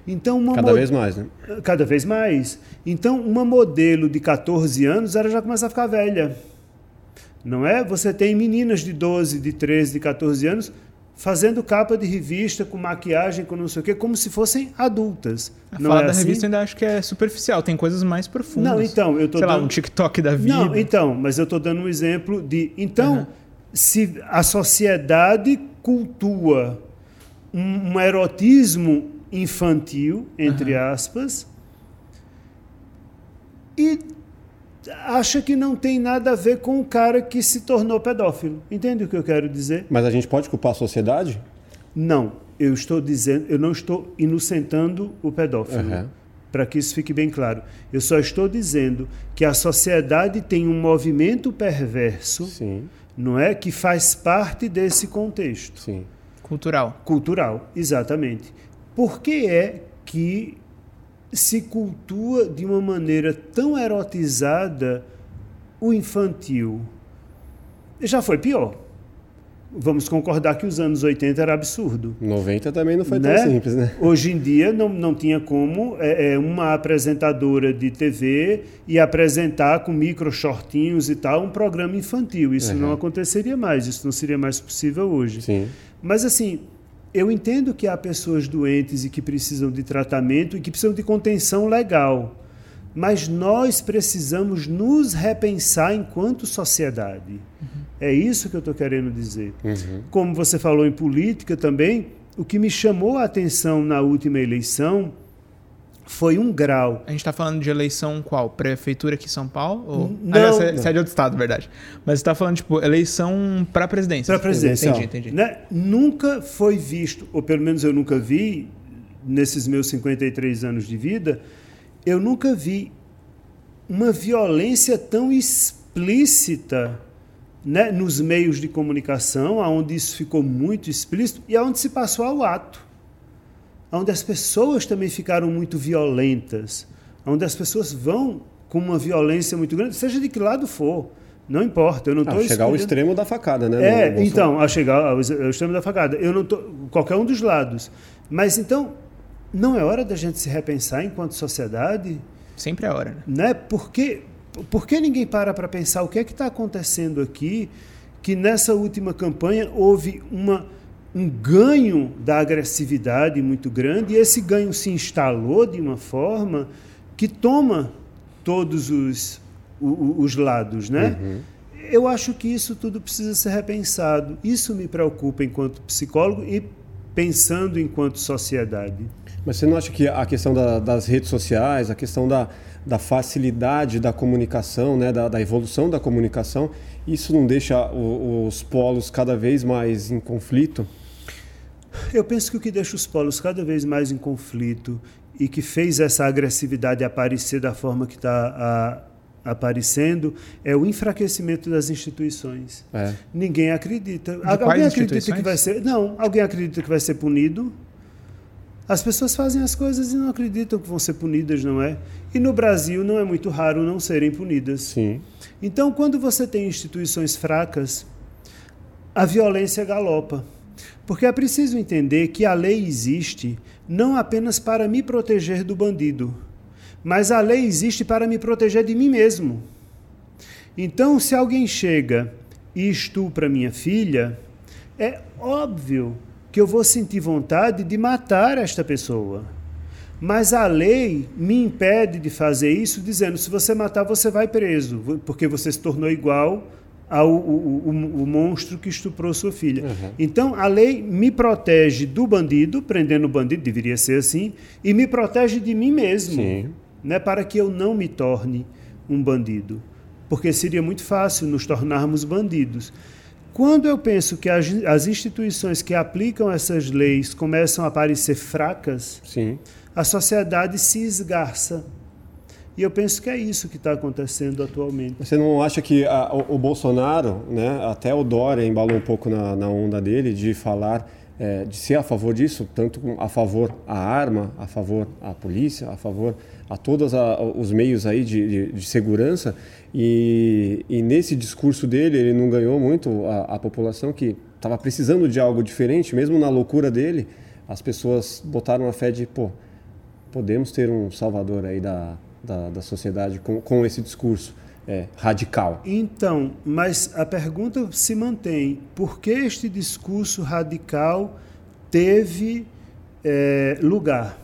Speaker 1: Então uma cada vez mais, né?
Speaker 3: Cada vez mais. Então uma modelo de 14 anos ela já começa a ficar velha. Não é? Você tem meninas de 12, de 13, de 14 anos fazendo capa de revista com maquiagem, com não sei o quê, como se fossem adultas.
Speaker 2: A não fala é da assim? revista ainda acho que é superficial, tem coisas mais profundas.
Speaker 3: Não, então, eu tô
Speaker 2: Sei
Speaker 3: dando...
Speaker 2: lá, um TikTok da vida.
Speaker 3: Não, então, mas eu estou dando um exemplo de então uhum. Se a sociedade cultua um, um erotismo infantil, entre uhum. aspas, e acha que não tem nada a ver com o cara que se tornou pedófilo. Entende o que eu quero dizer?
Speaker 1: Mas a gente pode culpar a sociedade?
Speaker 3: Não, eu estou dizendo, eu não estou inocentando o pedófilo. Uhum. Para que isso fique bem claro. Eu só estou dizendo que a sociedade tem um movimento perverso
Speaker 1: Sim
Speaker 3: não é? Que faz parte desse contexto.
Speaker 1: Sim.
Speaker 2: Cultural.
Speaker 3: Cultural, exatamente. Por que é que se cultua de uma maneira tão erotizada o infantil? Já foi pior vamos concordar que os anos 80 era absurdo.
Speaker 1: 90 também não foi né? tão simples, né?
Speaker 3: Hoje em dia não, não tinha como é, é, uma apresentadora de TV e apresentar com micro shortinhos e tal um programa infantil. Isso uhum. não aconteceria mais, isso não seria mais possível hoje.
Speaker 1: Sim.
Speaker 3: Mas assim, eu entendo que há pessoas doentes e que precisam de tratamento e que precisam de contenção legal. Mas nós precisamos nos repensar enquanto sociedade. Uhum. É isso que eu estou querendo dizer.
Speaker 1: Uhum.
Speaker 3: Como você falou em política também, o que me chamou a atenção na última eleição foi um grau.
Speaker 2: A gente está falando de eleição qual? Prefeitura aqui em São Paulo? Ou...
Speaker 3: Não.
Speaker 2: Ah, você é de outro estado, verdade. Mas você está falando, tipo, eleição para presidência.
Speaker 3: Para presidência.
Speaker 2: Entendi, entendi.
Speaker 3: Né? Nunca foi visto, ou pelo menos eu nunca vi, nesses meus 53 anos de vida, eu nunca vi uma violência tão explícita né, nos meios de comunicação, onde isso ficou muito explícito e aonde se passou ao ato, onde as pessoas também ficaram muito violentas, onde as pessoas vão com uma violência muito grande, seja de que lado for. Não importa, eu não estou
Speaker 1: ah, chegar ao extremo da facada, né?
Speaker 3: É, então, a chegar ao, ao extremo da facada. Eu não tô qualquer um dos lados. Mas então, não é hora da gente se repensar enquanto sociedade?
Speaker 2: Sempre é hora,
Speaker 3: né? né? Porque por que ninguém para para pensar o que é que está acontecendo aqui? Que nessa última campanha houve uma, um ganho da agressividade muito grande e esse ganho se instalou de uma forma que toma todos os, os, os lados, né?
Speaker 1: Uhum.
Speaker 3: Eu acho que isso tudo precisa ser repensado. Isso me preocupa enquanto psicólogo e pensando enquanto sociedade.
Speaker 1: Mas você não acha que a questão da, das redes sociais, a questão da, da facilidade da comunicação, né, da, da, evolução da comunicação, isso não deixa o, os polos cada vez mais em conflito?
Speaker 3: Eu penso que o que deixa os polos cada vez mais em conflito e que fez essa agressividade aparecer da forma que está aparecendo é o enfraquecimento das instituições.
Speaker 1: É.
Speaker 3: Ninguém acredita.
Speaker 2: De alguém acredita
Speaker 3: que vai ser? Não. Alguém acredita que vai ser punido? As pessoas fazem as coisas e não acreditam que vão ser punidas, não é? E no Brasil não é muito raro não serem punidas.
Speaker 1: Sim.
Speaker 3: Então, quando você tem instituições fracas, a violência galopa. Porque é preciso entender que a lei existe não apenas para me proteger do bandido, mas a lei existe para me proteger de mim mesmo. Então, se alguém chega e estupra minha filha, é óbvio que eu vou sentir vontade de matar esta pessoa. Mas a lei me impede de fazer isso, dizendo: se você matar, você vai preso, porque você se tornou igual ao o, o, o monstro que estuprou sua filha. Uhum. Então, a lei me protege do bandido, prendendo o bandido, deveria ser assim, e me protege de mim mesmo, né, para que eu não me torne um bandido. Porque seria muito fácil nos tornarmos bandidos. Quando eu penso que as, as instituições que aplicam essas leis começam a parecer fracas,
Speaker 1: Sim.
Speaker 3: a sociedade se esgarça. E eu penso que é isso que está acontecendo atualmente.
Speaker 1: Você não acha que a, o, o, Bolsonaro, né, até o Dória embalou um pouco na, na onda dele de falar, é, de ser a favor disso, tanto a favor a arma, a favor a polícia, a favor a todos a, os meios aí de, de, de segurança, e, e, nesse discurso dele, ele não ganhou muito a, a população que estava precisando de algo diferente, mesmo na loucura dele. As pessoas botaram a fé de, pô, podemos ter um salvador aí da, da, da sociedade com, com esse discurso é, radical.
Speaker 3: Então, mas a pergunta se mantém: por que este discurso radical teve é, lugar?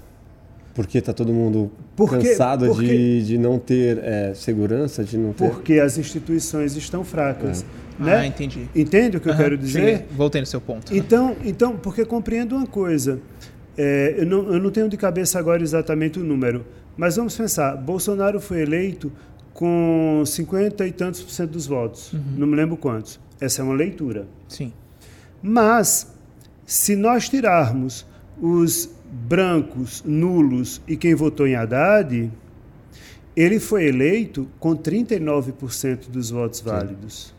Speaker 1: Porque está todo mundo porque, cansado porque, de, de não ter é, segurança, de não ter...
Speaker 3: Porque as instituições estão fracas.
Speaker 2: É.
Speaker 3: Né?
Speaker 2: Ah, entendi.
Speaker 3: Entende o que uhum, eu quero dizer? Cheguei.
Speaker 2: Voltei no seu ponto.
Speaker 3: Então, então porque compreendo uma coisa. É, eu, não, eu não tenho de cabeça agora exatamente o número, mas vamos pensar. Bolsonaro foi eleito com 50 e tantos por cento dos votos. Uhum. Não me lembro quantos. Essa é uma leitura.
Speaker 2: Sim.
Speaker 3: Mas, se nós tirarmos os brancos, nulos e quem votou em Haddad, ele foi eleito com 39% dos votos válidos.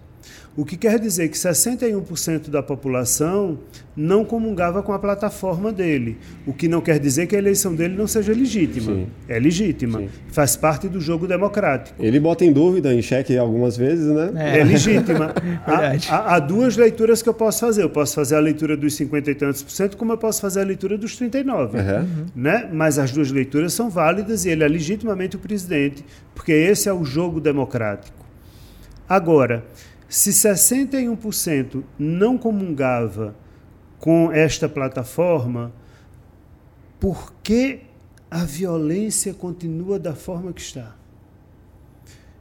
Speaker 3: O que quer dizer que 61% da população não comungava com a plataforma dele. O que não quer dizer que a eleição dele não seja legítima. Sim. É legítima. Sim. Faz parte do jogo democrático.
Speaker 1: Ele bota em dúvida, em xeque algumas vezes, né?
Speaker 3: É, é legítima. há, há, há, duas leituras que eu posso fazer. Eu posso fazer a leitura dos 50 e tantos por cento, como eu posso fazer a leitura dos 39. Uhum. Né? Mas as duas leituras são válidas e ele é legitimamente o presidente, porque esse é o jogo democrático. Agora, se 61% não comungava com esta plataforma, por que a violência continua da forma que está?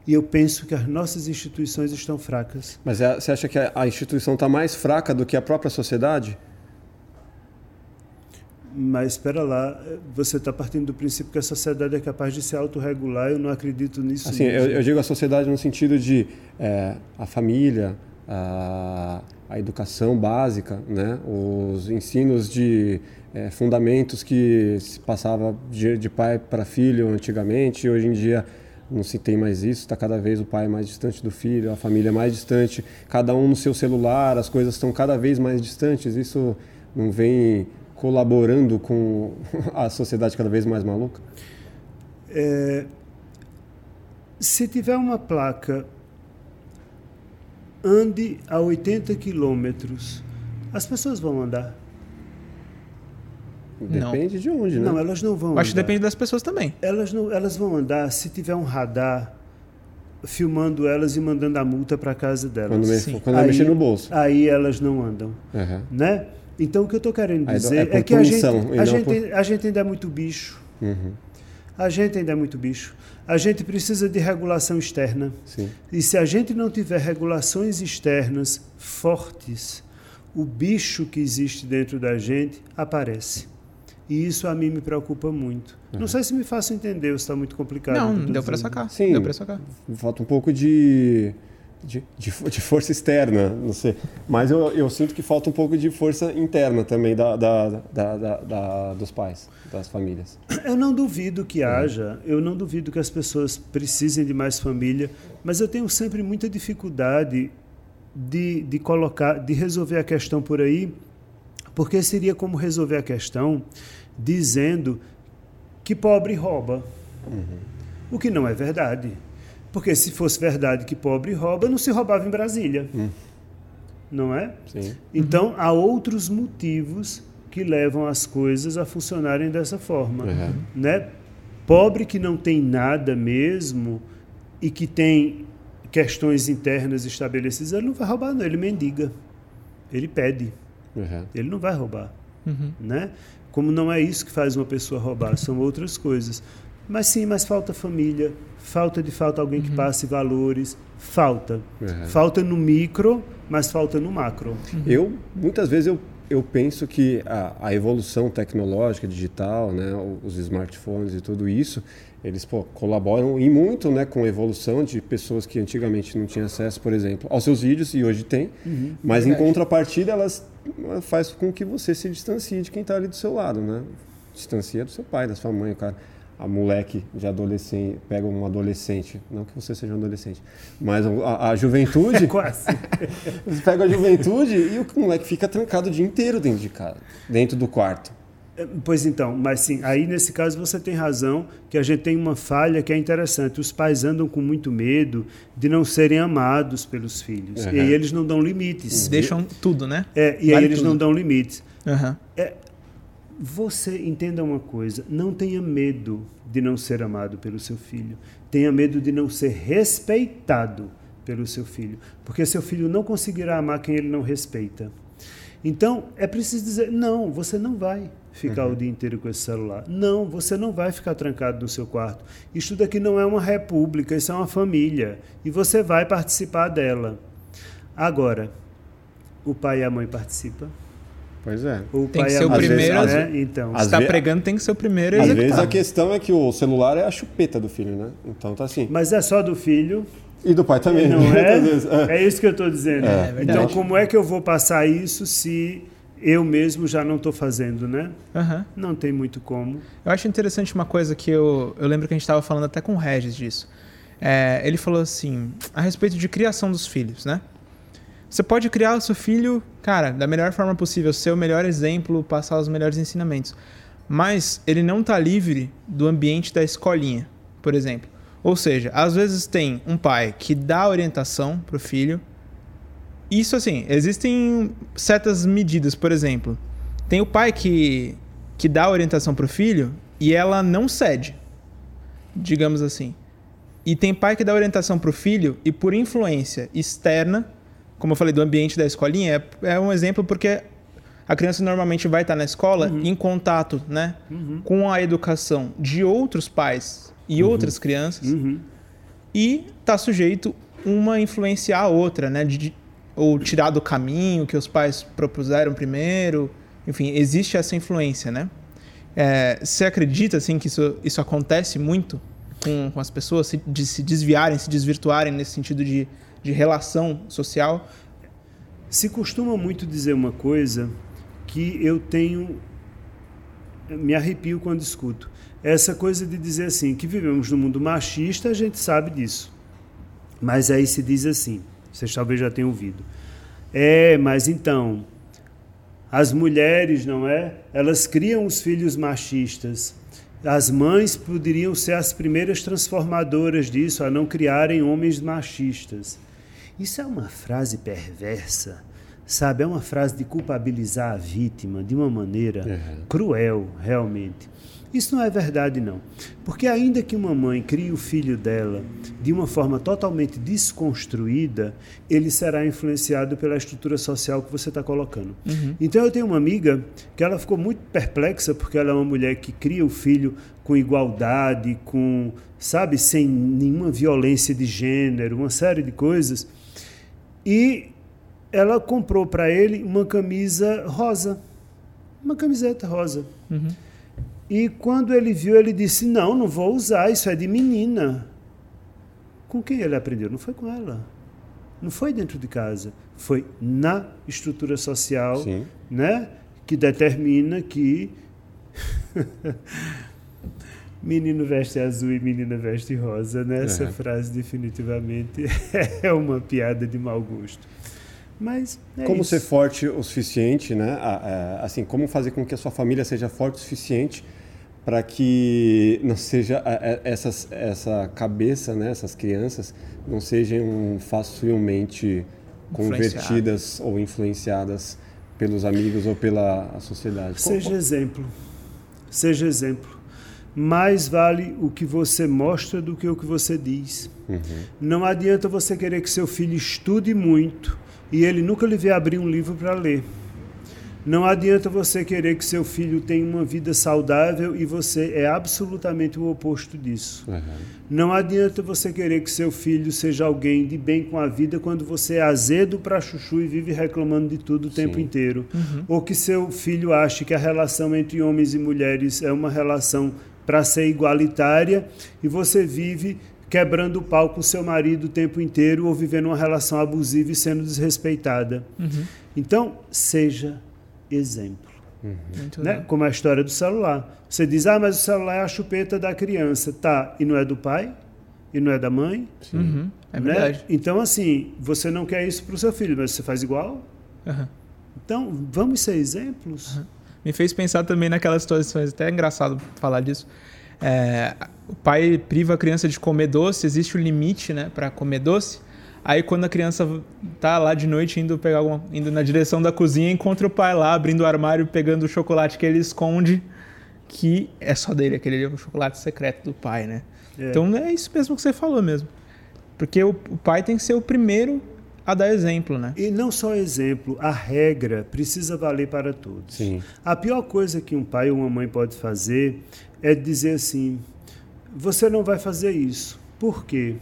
Speaker 3: E eu penso que as nossas instituições estão fracas.
Speaker 1: Mas é, você acha que a instituição está mais fraca do que a própria sociedade?
Speaker 3: Mas espera lá, você está partindo do princípio que a sociedade é capaz de se autorregular, eu não acredito nisso.
Speaker 1: Assim, eu, eu, digo a sociedade no sentido de é, a família, a, a, educação básica, né? os ensinos de é, fundamentos que se passava de, de pai para filho antigamente, hoje em dia não se tem mais isso, está cada vez o pai mais distante do filho, a família mais distante, cada um no seu celular, as coisas estão cada vez mais distantes, isso não vem colaborando com a sociedade cada vez mais maluca?
Speaker 3: É, se tiver uma placa ande a 80 quilômetros, as pessoas vão andar.
Speaker 1: Depende não. de onde, né?
Speaker 3: Não, elas não vão.
Speaker 2: Acho que depende das pessoas também.
Speaker 3: Elas não, elas vão andar se tiver um radar filmando elas e mandando a multa para casa delas.
Speaker 1: Quando, me, quando aí, mexer no bolso.
Speaker 3: Aí elas não andam, uhum. né? Então, o que eu estou querendo dizer é, é que a gente, a, gente, por... a gente ainda é muito bicho. Uhum. A gente ainda é muito bicho. A gente precisa de regulação externa.
Speaker 1: Sim.
Speaker 3: E se a gente não tiver regulações externas fortes, o bicho que existe dentro da gente aparece. E isso a mim me preocupa muito. Uhum. Não sei se me faço entender, ou se está muito complicado.
Speaker 2: Não, deu para sacar.
Speaker 1: Sim,
Speaker 2: deu para sacar.
Speaker 1: Falta um pouco de de, de, de, força externa, não sei. Mas eu, eu, sinto que falta um pouco de força interna também da, da, da, da dos pais, das famílias.
Speaker 3: Eu não duvido que haja, eu não duvido que as pessoas precisem de mais família, mas eu tenho sempre muita dificuldade de, de colocar, de resolver a questão por aí, porque seria como resolver a questão dizendo que pobre rouba. Uhum. O que não é verdade. Porque se fosse verdade que pobre rouba, não se roubava em Brasília. Uhum. Não é?
Speaker 1: Sim.
Speaker 3: Então, há outros motivos que levam as coisas a funcionarem dessa forma. Uhum. Né? Pobre que não tem nada mesmo e que tem questões internas estabelecidas, ele não vai roubar, não. Ele mendiga. Ele pede. Uhum. Ele não vai roubar. Uhum. Né? Como não é isso que faz uma pessoa roubar, são outras coisas. Mas sim, mas falta família, falta de falta alguém que uhum. passe valores, falta. Uhum. Falta no micro, mas falta no macro.
Speaker 1: Uhum. Eu, muitas vezes, eu, eu penso que a, a evolução tecnológica, digital, né, os smartphones e tudo isso, eles pô, colaboram e muito né, com a evolução de pessoas que antigamente não tinham acesso, por exemplo, aos seus vídeos e hoje tem, uhum, mas verdade. em contrapartida elas faz com que você se distancie de quem está ali do seu lado, né? Distancia do seu pai, da sua mãe, cara. A moleque de adolescente pega um adolescente, não que você seja um adolescente, mas a, a juventude.
Speaker 3: Quase.
Speaker 1: você pega a juventude e o moleque fica trancado o dia inteiro dentro de casa, dentro do quarto.
Speaker 3: É, pois então, mas sim, aí nesse caso você tem razão que a gente tem uma falha que é interessante. Os pais andam com muito medo de não serem amados pelos filhos. Uhum. E aí eles não dão limites.
Speaker 2: Deixam tudo, né?
Speaker 3: É, e vale aí eles tudo. não dão limites. Uhum. É, você entenda uma coisa: não tenha medo de não ser amado pelo seu filho. Tenha medo de não ser respeitado pelo seu filho. Porque seu filho não conseguirá amar quem ele não respeita. Então, é preciso dizer: não, você não vai ficar uhum. o dia inteiro com esse celular. Não, você não vai ficar trancado no seu quarto. Isto daqui não é uma república, isso é uma família. E você vai participar dela. Agora, o pai e a mãe participam?
Speaker 1: Pois é.
Speaker 2: O tem que ser o primeiro. Vezes, né? Então, se está pregando, tem que ser o primeiro.
Speaker 1: Às vezes a questão é que o celular é a chupeta do filho, né? Então tá assim.
Speaker 3: Mas é só do filho.
Speaker 1: E do pai também.
Speaker 3: Não é? é? é isso que eu estou dizendo. É, é então, como é que eu vou passar isso se eu mesmo já não estou fazendo, né? Uhum. Não tem muito como.
Speaker 2: Eu acho interessante uma coisa que eu, eu lembro que a gente estava falando até com o Regis disso. É, ele falou assim, a respeito de criação dos filhos, né? Você pode criar o seu filho, cara, da melhor forma possível, ser o melhor exemplo, passar os melhores ensinamentos. Mas ele não está livre do ambiente da escolinha, por exemplo. Ou seja, às vezes tem um pai que dá orientação para o filho, isso assim, existem certas medidas, por exemplo. Tem o pai que, que dá orientação para o filho e ela não cede, digamos assim. E tem pai que dá orientação para o filho e por influência externa, como eu falei do ambiente da escolinha, é, é um exemplo porque a criança normalmente vai estar na escola uhum. em contato né, uhum. com a educação de outros pais e uhum. outras crianças
Speaker 3: uhum.
Speaker 2: e está sujeito uma influenciar a outra, né, de, ou tirar do caminho que os pais propuseram primeiro. Enfim, existe essa influência, né? É, você acredita assim que isso, isso acontece muito com, com as pessoas se, de se desviarem, se desvirtuarem nesse sentido de, de relação social?
Speaker 3: Se costuma muito dizer uma coisa que eu tenho me arrepio quando escuto. Essa coisa de dizer assim, que vivemos num mundo machista, a gente sabe disso. Mas aí se diz assim: vocês talvez já tenham ouvido. É, mas então, as mulheres, não é? Elas criam os filhos machistas. As mães poderiam ser as primeiras transformadoras disso, a não criarem homens machistas. Isso é uma frase perversa, sabe? É uma frase de culpabilizar a vítima de uma maneira uhum. cruel, realmente. Isso não é verdade, não. Porque, ainda que uma mãe crie o filho dela de uma forma totalmente desconstruída, ele será influenciado pela estrutura social que você está colocando. Uhum. Então, eu tenho uma amiga que ela ficou muito perplexa, porque ela é uma mulher que cria o filho com igualdade, com, sabe, sem nenhuma violência de gênero, uma série de coisas. E ela comprou para ele uma camisa rosa. Uma camiseta rosa. Uhum. E quando ele viu, ele disse: Não, não vou usar, isso é de menina. Com quem ele aprendeu? Não foi com ela. Não foi dentro de casa. Foi na estrutura social Sim. né, que determina que menino veste azul e menina veste rosa. Né? Essa uhum. frase definitivamente é uma piada de mau gosto. Mas é
Speaker 1: como
Speaker 3: isso.
Speaker 1: ser forte o suficiente, né? Assim, como fazer com que a sua família seja forte o suficiente para que não seja essas, essa cabeça, né? Essas crianças não sejam facilmente convertidas ou influenciadas pelos amigos ou pela sociedade.
Speaker 3: Seja exemplo. Seja exemplo. Mais vale o que você mostra do que o que você diz. Uhum. Não adianta você querer que seu filho estude muito e ele nunca lhe vê abrir um livro para ler. Não adianta você querer que seu filho tenha uma vida saudável e você é absolutamente o oposto disso. Uhum. Não adianta você querer que seu filho seja alguém de bem com a vida quando você é azedo para chuchu e vive reclamando de tudo o Sim. tempo inteiro. Uhum. Ou que seu filho ache que a relação entre homens e mulheres é uma relação para ser igualitária e você vive quebrando o pau com seu marido o tempo inteiro ou vivendo uma relação abusiva e sendo desrespeitada. Uhum. Então, seja exemplo. Uhum. Né? Como a história do celular. Você diz, ah, mas o celular é a chupeta da criança. Tá, e não é do pai? E não é da mãe?
Speaker 2: Uhum. É
Speaker 3: né? verdade. Então, assim, você não quer isso para o seu filho, mas você faz igual? Uhum. Então, vamos ser exemplos.
Speaker 2: Me fez pensar também naquelas situações, até é engraçado falar disso. É, o pai priva a criança de comer doce, existe o um limite né, para comer doce. Aí quando a criança tá lá de noite indo pegar alguma, indo na direção da cozinha, encontra o pai lá abrindo o armário, pegando o chocolate que ele esconde, que é só dele, aquele é o chocolate secreto do pai, né? É. Então é isso mesmo que você falou mesmo. Porque o, o pai tem que ser o primeiro a dar exemplo, né?
Speaker 3: E não só exemplo, a regra precisa valer para todos. Sim. A pior coisa que um pai ou uma mãe pode fazer é dizer assim: você não vai fazer isso. Por quê?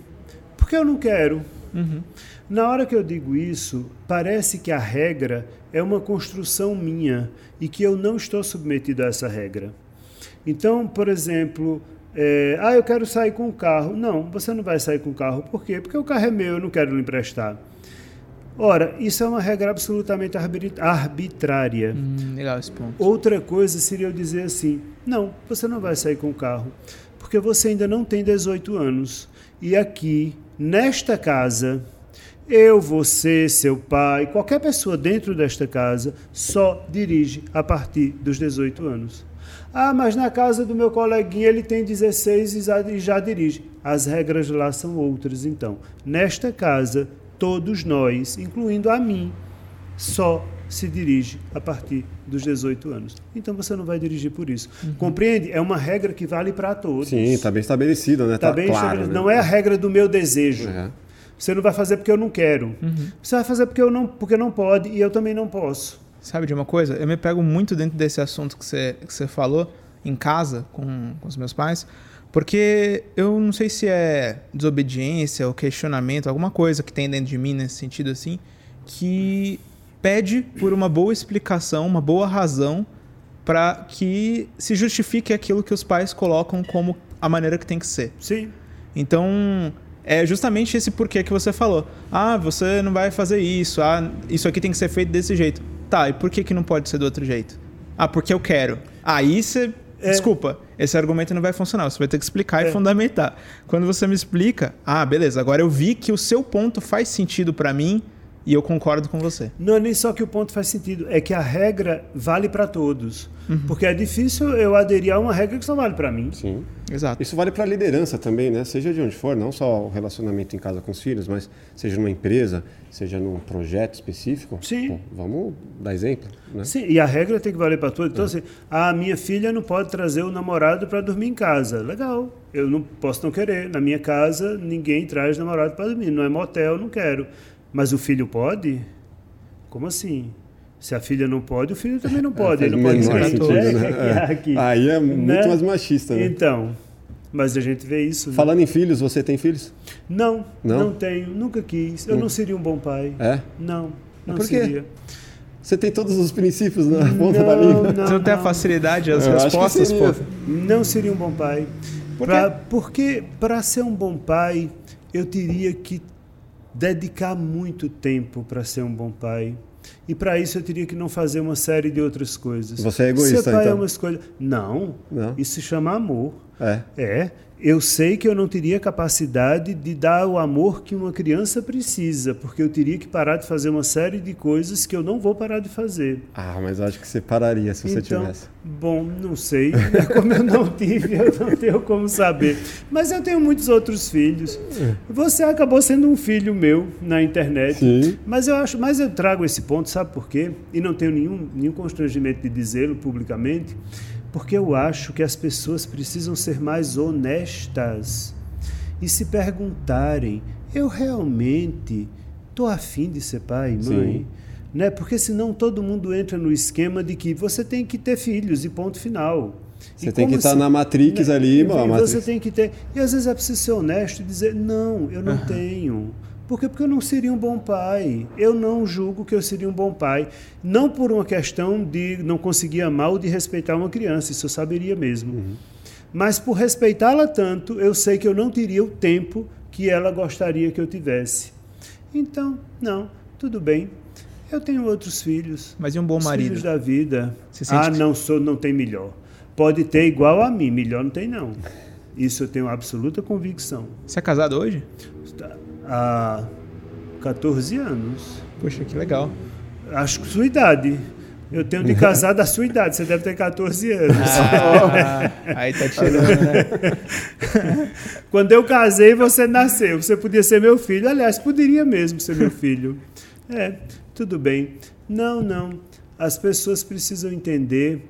Speaker 3: Porque eu não quero. Uhum. Na hora que eu digo isso, parece que a regra é uma construção minha e que eu não estou submetido a essa regra. Então, por exemplo, é, ah, eu quero sair com o carro. Não, você não vai sair com o carro. Por quê? Porque o carro é meu, eu não quero lhe emprestar. Ora, isso é uma regra absolutamente arbitrária.
Speaker 2: Hum, legal esse ponto.
Speaker 3: Outra coisa seria eu dizer assim: não, você não vai sair com o carro, porque você ainda não tem 18 anos. E aqui nesta casa, eu, você, seu pai, qualquer pessoa dentro desta casa só dirige a partir dos 18 anos. Ah, mas na casa do meu coleguinha ele tem 16 e já dirige. As regras lá são outras, então. Nesta casa, todos nós, incluindo a mim, só se dirige a partir dos 18 anos. Então você não vai dirigir por isso. Uhum. Compreende? É uma regra que vale para todos.
Speaker 1: Sim, está bem estabelecido, né?
Speaker 3: Está tá bem claro, estabelecido. Né? Não é a regra do meu desejo. Uhum. Você não vai fazer porque eu não quero. Uhum. Você vai fazer porque eu não, porque não pode e eu também não posso.
Speaker 2: Sabe de uma coisa? Eu me pego muito dentro desse assunto que você, que você falou em casa com, com os meus pais, porque eu não sei se é desobediência ou questionamento, alguma coisa que tem dentro de mim nesse sentido assim, que pede por uma boa explicação, uma boa razão para que se justifique aquilo que os pais colocam como a maneira que tem que ser.
Speaker 3: Sim.
Speaker 2: Então, é justamente esse porquê que você falou. Ah, você não vai fazer isso. Ah, isso aqui tem que ser feito desse jeito. Tá, e por que, que não pode ser do outro jeito? Ah, porque eu quero. Aí você. É... Desculpa, esse argumento não vai funcionar. Você vai ter que explicar é. e fundamentar. Quando você me explica, ah, beleza, agora eu vi que o seu ponto faz sentido para mim e eu concordo com você.
Speaker 3: Não é nem só que o ponto faz sentido, é que a regra vale para todos. Uhum. Porque é difícil eu aderir a uma regra que só vale para mim.
Speaker 1: Sim. Exato. Isso vale para a liderança também, né? Seja de onde for, não só o relacionamento em casa com os filhos, mas seja numa empresa, seja num projeto específico.
Speaker 3: Sim. Pô,
Speaker 1: vamos dar exemplo. Né?
Speaker 3: Sim, e a regra tem que valer para todos. Então, é. assim, a minha filha não pode trazer o namorado para dormir em casa. Legal. Eu não posso não querer. Na minha casa, ninguém traz namorado para dormir. Não é motel, não quero. Mas o filho pode? Como assim? Se a filha não pode, o filho também não é, pode. É, Ele não pode ser
Speaker 1: sentido, né? é. Aí é muito né? mais machista, né?
Speaker 3: Então, mas a gente vê isso. Né?
Speaker 1: Falando em filhos, você tem filhos?
Speaker 3: Não, não, não tenho, nunca quis. Eu não, não seria um bom pai.
Speaker 1: É?
Speaker 3: Não, não Por quê? seria.
Speaker 1: Você tem todos os princípios na ponta não, da língua.
Speaker 2: Não, você não, tem a facilidade, as Eu respostas, pô.
Speaker 3: Não seria um bom pai. Por pra, porque para ser um bom pai, eu teria que dedicar muito tempo para ser um bom pai. E para isso eu teria que não fazer uma série de outras coisas.
Speaker 1: Você é egoísta,
Speaker 3: Ser pai
Speaker 1: então?
Speaker 3: é uma escolha. Não, não. Isso se chama amor.
Speaker 1: É.
Speaker 3: É. eu sei que eu não teria capacidade de dar o amor que uma criança precisa, porque eu teria que parar de fazer uma série de coisas que eu não vou parar de fazer.
Speaker 1: Ah, mas eu acho que você pararia se você
Speaker 3: então,
Speaker 1: tivesse.
Speaker 3: Bom, não sei. Como eu não tive, eu não tenho como saber. Mas eu tenho muitos outros filhos. Você acabou sendo um filho meu na internet.
Speaker 1: Sim.
Speaker 3: Mas eu acho, mas eu trago esse ponto, sabe por quê? E não tenho nenhum, nenhum constrangimento de dizê-lo publicamente porque eu acho que as pessoas precisam ser mais honestas e se perguntarem: eu realmente estou afim de ser pai e mãe? Sim. Né? Porque senão todo mundo entra no esquema de que você tem que ter filhos e ponto final.
Speaker 1: Você e tem que estar se, na Matrix né? ali,
Speaker 3: mano.
Speaker 1: Você
Speaker 3: tem que ter. E às vezes é preciso ser honesto e dizer: não, eu não uhum. tenho. Por quê? Porque eu não seria um bom pai. Eu não julgo que eu seria um bom pai. Não por uma questão de não conseguir amar ou de respeitar uma criança, isso eu saberia mesmo. Uhum. Mas por respeitá-la tanto, eu sei que eu não teria o tempo que ela gostaria que eu tivesse. Então, não, tudo bem. Eu tenho outros filhos.
Speaker 2: Mas e um bom marido?
Speaker 3: Filhos da vida. ah, que... não sou, não tem melhor. Pode ter igual a mim, melhor não tem não. Isso eu tenho absoluta convicção.
Speaker 2: Você é casado hoje?
Speaker 3: Há 14 anos.
Speaker 2: Poxa, que legal.
Speaker 3: Acho que sua idade. Eu tenho de casar da sua idade, você deve ter 14 anos.
Speaker 2: Ah, aí tá tirando, né?
Speaker 3: Quando eu casei, você nasceu. Você podia ser meu filho. Aliás, poderia mesmo ser meu filho. É, tudo bem. Não, não. As pessoas precisam entender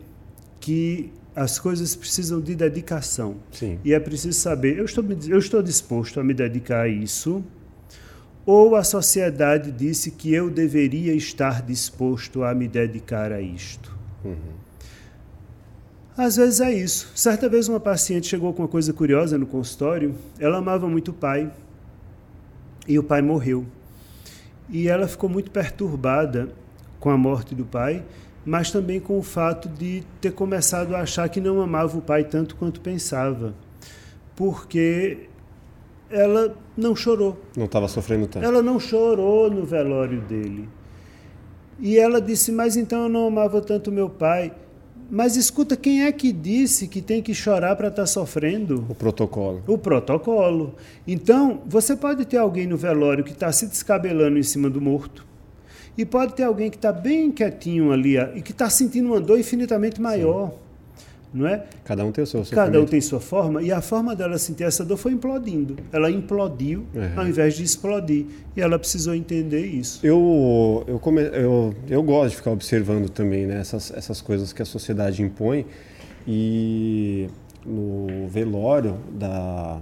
Speaker 3: que as coisas precisam de dedicação.
Speaker 1: Sim.
Speaker 3: E é preciso saber, eu estou, eu estou disposto a me dedicar a isso, ou a sociedade disse que eu deveria estar disposto a me dedicar a isto? Uhum. Às vezes é isso. Certa vez uma paciente chegou com uma coisa curiosa no consultório. Ela amava muito o pai e o pai morreu. E ela ficou muito perturbada com a morte do pai, mas também com o fato de ter começado a achar que não amava o pai tanto quanto pensava. Porque ela não chorou.
Speaker 1: Não estava sofrendo tanto.
Speaker 3: Ela não chorou no velório dele. E ela disse: Mas então eu não amava tanto meu pai. Mas escuta, quem é que disse que tem que chorar para estar tá sofrendo?
Speaker 1: O protocolo.
Speaker 3: O protocolo. Então, você pode ter alguém no velório que está se descabelando em cima do morto. E pode ter alguém que está bem quietinho ali e que está sentindo uma dor infinitamente maior. Sim não é?
Speaker 1: Cada um tem o seu sofrimento.
Speaker 3: Cada um tem sua forma e a forma dela sentir essa dor foi implodindo. Ela implodiu uhum. ao invés de explodir e ela precisou entender isso.
Speaker 1: Eu eu, come, eu, eu gosto de ficar observando também né, essas, essas coisas que a sociedade impõe e no velório da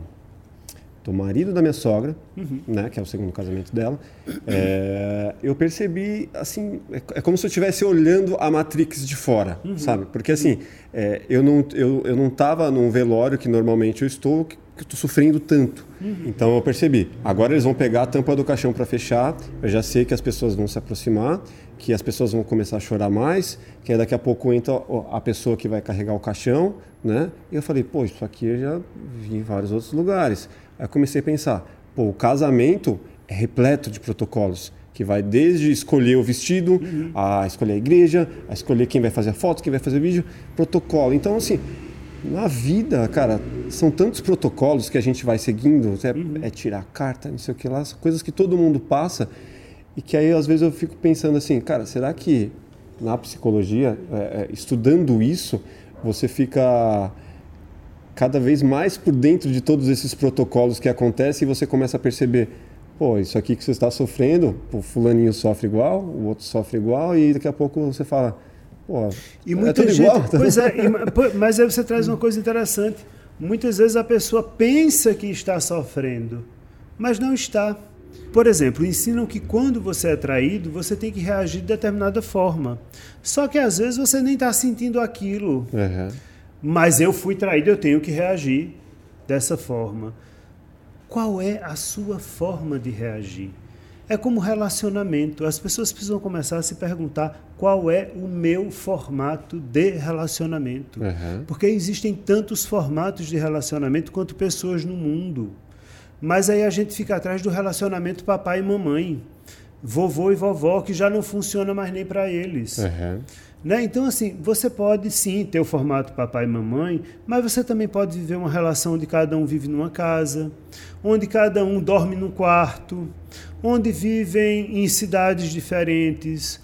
Speaker 1: do marido da minha sogra, uhum. né, que é o segundo casamento dela, é, eu percebi, assim, é, é, como se eu estivesse olhando a Matrix de fora, uhum. sabe? Porque, assim, é, eu não eu, eu não estava num velório que normalmente eu estou, que eu estou sofrendo tanto. Uhum. Então, eu percebi. Agora eles vão pegar a tampa do caixão para fechar, eu já sei que as pessoas vão se aproximar, que as pessoas vão começar a chorar mais, que daqui a pouco entra a pessoa que vai carregar o caixão, né? E eu falei, pô, isso aqui eu já vi em vários outros lugares. Aí comecei a pensar, pô, o casamento é repleto de protocolos, que vai desde escolher o vestido, uhum. a escolher a igreja, a escolher quem vai fazer a foto, quem vai fazer o vídeo, protocolo. Então, assim, na vida, cara, são tantos protocolos que a gente vai seguindo, é, uhum. é tirar a carta, não sei o que lá, coisas que todo mundo passa e que aí às vezes eu fico pensando assim, cara, será que na psicologia, é, é estudando isso, você fica cada vez mais por dentro de todos esses protocolos que acontecem e você começa a perceber, pô, isso aqui que você está sofrendo, o fulaninho sofre igual, o outro sofre igual e daqui a pouco você fala, pô,
Speaker 3: e é muita é tudo gente, igual. Pois é, mas aí você traz uma coisa interessante. Muitas vezes a pessoa pensa que está sofrendo, mas não está. Por exemplo, ensinam que quando você é traído, você tem que reagir de determinada forma. Só que às vezes você nem está sentindo aquilo.
Speaker 1: Uhum
Speaker 3: mas eu fui traído, eu tenho que reagir dessa forma. Qual é a sua forma de reagir? É como relacionamento. As pessoas precisam começar a se perguntar qual é o meu formato de relacionamento.
Speaker 1: Uhum.
Speaker 3: Porque existem tantos formatos de relacionamento quanto pessoas no mundo. Mas aí a gente fica atrás do relacionamento papai e mamãe. vovô e vovó que já não funciona mais nem para eles.
Speaker 1: Uhum.
Speaker 3: Né? Então, assim, você pode sim ter o formato papai e mamãe, mas você também pode viver uma relação onde cada um vive numa casa, onde cada um dorme num quarto, onde vivem em cidades diferentes.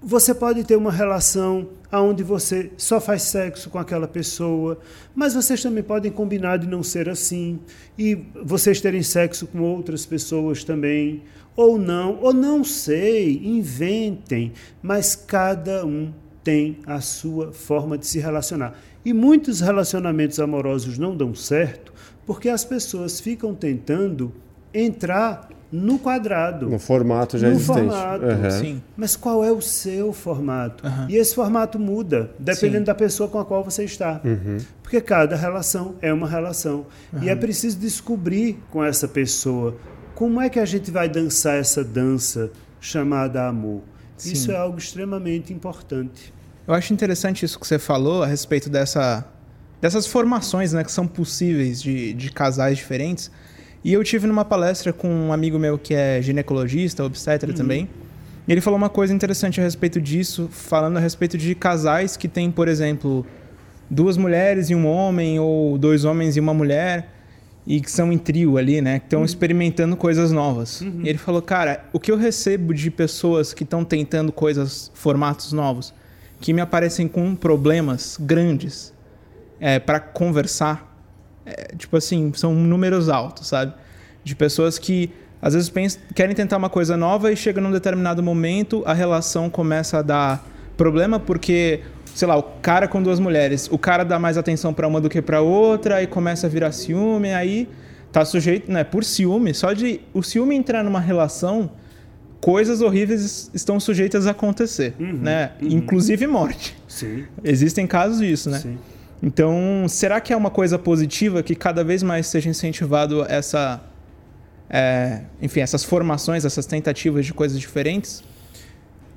Speaker 3: Você pode ter uma relação onde você só faz sexo com aquela pessoa, mas vocês também podem combinar de não ser assim e vocês terem sexo com outras pessoas também, ou não, ou não sei, inventem, mas cada um tem a sua forma de se relacionar. E muitos relacionamentos amorosos não dão certo porque as pessoas ficam tentando entrar no quadrado.
Speaker 1: No formato já
Speaker 3: no
Speaker 1: existente.
Speaker 3: Formato.
Speaker 1: Uhum.
Speaker 2: Sim.
Speaker 3: Mas qual é o seu formato?
Speaker 2: Uhum.
Speaker 3: E esse formato muda, dependendo
Speaker 2: Sim.
Speaker 3: da pessoa com a qual você está.
Speaker 1: Uhum.
Speaker 3: Porque cada relação é uma relação. E é preciso descobrir com essa pessoa como é que a gente vai dançar essa dança chamada amor.
Speaker 2: Sim.
Speaker 3: Isso é algo extremamente importante.
Speaker 2: Eu acho interessante isso que você falou a respeito dessa, dessas formações né, que são possíveis de, de casais diferentes. E eu tive numa palestra com um amigo meu que é ginecologista, obstetra também. E ele falou uma coisa interessante a respeito disso, falando a respeito de casais que têm, por exemplo, duas mulheres e um homem, ou dois homens e uma mulher, e que são em trio ali, né? Que estão experimentando coisas novas. E ele falou, cara, o que eu recebo de pessoas que estão tentando coisas, formatos novos, que me aparecem com problemas grandes é, para conversar, é, tipo assim, são números altos, sabe? De pessoas que às vezes pensam, querem tentar uma coisa nova e chega num determinado momento a relação começa a dar problema porque, sei lá, o cara com duas mulheres, o cara dá mais atenção para uma do que para outra, aí começa a virar ciúme, aí tá sujeito, né, por ciúme, só de o ciúme entrar numa relação, coisas horríveis estão sujeitas a acontecer, né? Inclusive morte.
Speaker 3: Sim.
Speaker 2: Existem casos disso, né?
Speaker 3: Sim.
Speaker 2: Então, será que é uma coisa positiva que cada vez mais seja incentivado essa, é, enfim, essas formações, essas tentativas de coisas diferentes?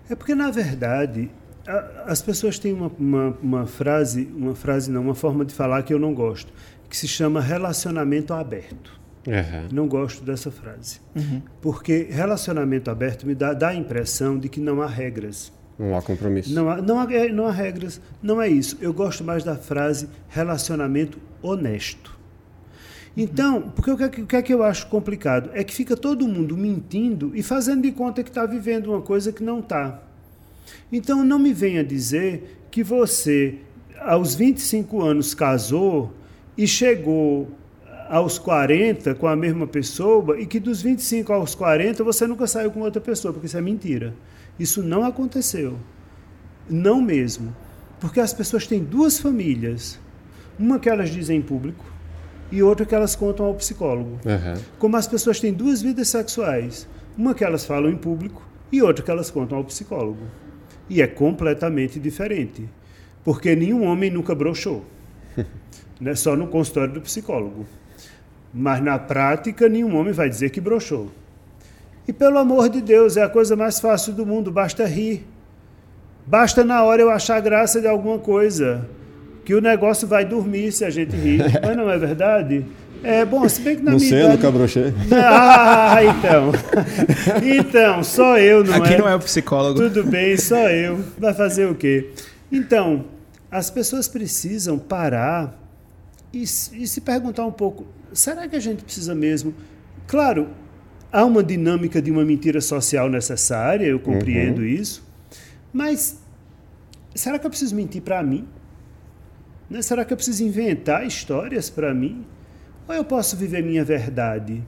Speaker 3: É porque, na verdade, a- as pessoas têm uma, uma, uma frase, uma frase não, uma forma de falar que eu não gosto, que se chama relacionamento aberto.
Speaker 1: Uhum.
Speaker 3: Não gosto dessa frase. Porque relacionamento aberto me dá, dá a impressão de que não há regras.
Speaker 1: Não há compromisso.
Speaker 3: Não há, não, há, é, não há regras. Não é isso. Eu gosto mais da frase relacionamento honesto. Então, porque o que, é que- o que é que eu acho complicado? É que fica todo mundo mentindo e fazendo de conta que está vivendo uma coisa que não está. Então, não me venha dizer que você, aos 25 anos, casou e chegou aos 40 com a mesma pessoa e que dos 25 aos 40 você nunca saiu com outra pessoa, porque isso é mentira. Isso não aconteceu. Não mesmo. Porque as pessoas têm duas famílias. Uma que elas dizem em público e outra que elas contam ao psicólogo.
Speaker 1: Uhum.
Speaker 3: Como as pessoas têm duas vidas sexuais. Uma que elas falam em público e outra que elas contam ao psicólogo. E é completamente diferente. Porque nenhum homem nunca broxou. né? Só no consultório do psicólogo. Mas na prática, nenhum homem vai dizer que broxou. E pelo amor de Deus, é a coisa mais fácil do mundo, basta rir. Basta na hora eu achar graça de alguma coisa. Que o negócio vai dormir se a gente rir. Mas não é verdade? É bom, se bem que na
Speaker 1: Não
Speaker 3: minha
Speaker 1: sei,
Speaker 3: idade...
Speaker 1: nunca brochei.
Speaker 3: Ah, então. Então, só eu, não
Speaker 2: Aqui
Speaker 3: é?
Speaker 2: não é o psicólogo.
Speaker 3: Tudo bem, só eu. Vai fazer o quê? Então, as pessoas precisam parar e, e se perguntar um pouco: será que a gente precisa mesmo? Claro, há uma dinâmica de uma mentira social necessária, eu compreendo isso, mas será que eu preciso mentir para mim? Né? Será que eu preciso inventar histórias para mim? Ou eu posso viver minha verdade?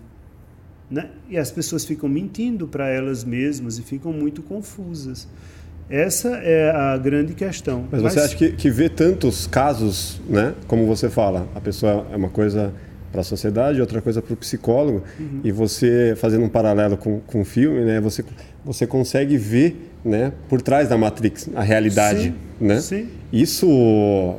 Speaker 3: Né? E as pessoas ficam mentindo para elas mesmas e ficam muito confusas. Essa é a grande questão.
Speaker 1: Mas você acha que, que ver tantos casos, né? Como você fala, a pessoa é uma coisa para a sociedade, outra coisa para o psicólogo,
Speaker 3: Uhum.
Speaker 1: e você fazendo um paralelo com, com o filme, né? Você, você consegue ver, né? Por trás da Matrix a realidade,
Speaker 3: Sim,
Speaker 1: né?
Speaker 3: sim.
Speaker 1: Isso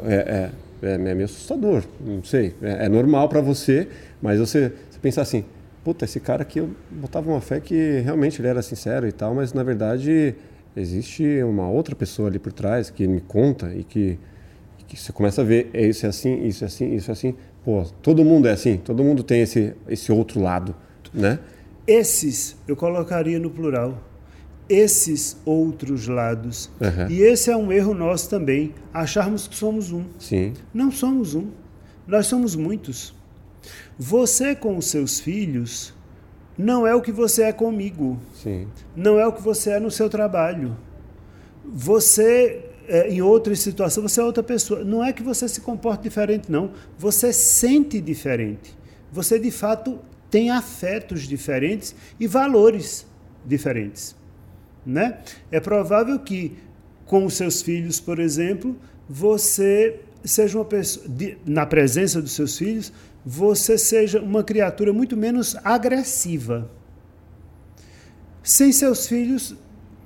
Speaker 1: é, é, é meio assustador, não sei. É, é normal para você, mas você, você pensa assim, puta, esse cara aqui eu botava uma fé que realmente ele era sincero e tal, mas na verdade existe uma outra pessoa ali por trás que me conta e que, que você começa a ver, é isso é assim, isso é assim, isso é assim. Pô, todo mundo é assim, todo mundo tem esse, esse outro lado, né?
Speaker 3: Esses eu colocaria no plural. esses outros lados.
Speaker 1: Uhum.
Speaker 3: E esse é um erro nosso também, acharmos que somos um.
Speaker 1: Sim.
Speaker 3: Não somos um. Nós somos muitos. Você com os seus filhos não é o que você é comigo.
Speaker 1: Sim.
Speaker 3: Não é o que você é no seu trabalho. Você, é, em outras situações, você é outra pessoa. Não é que você se comporte diferente, não. Você sente diferente. Você, de fato, tem afetos diferentes e valores diferentes. Né? É provável que, com os seus filhos, por exemplo, você seja uma pessoa, de, na presença dos seus filhos, você seja uma criatura muito menos agressiva. Sem seus filhos,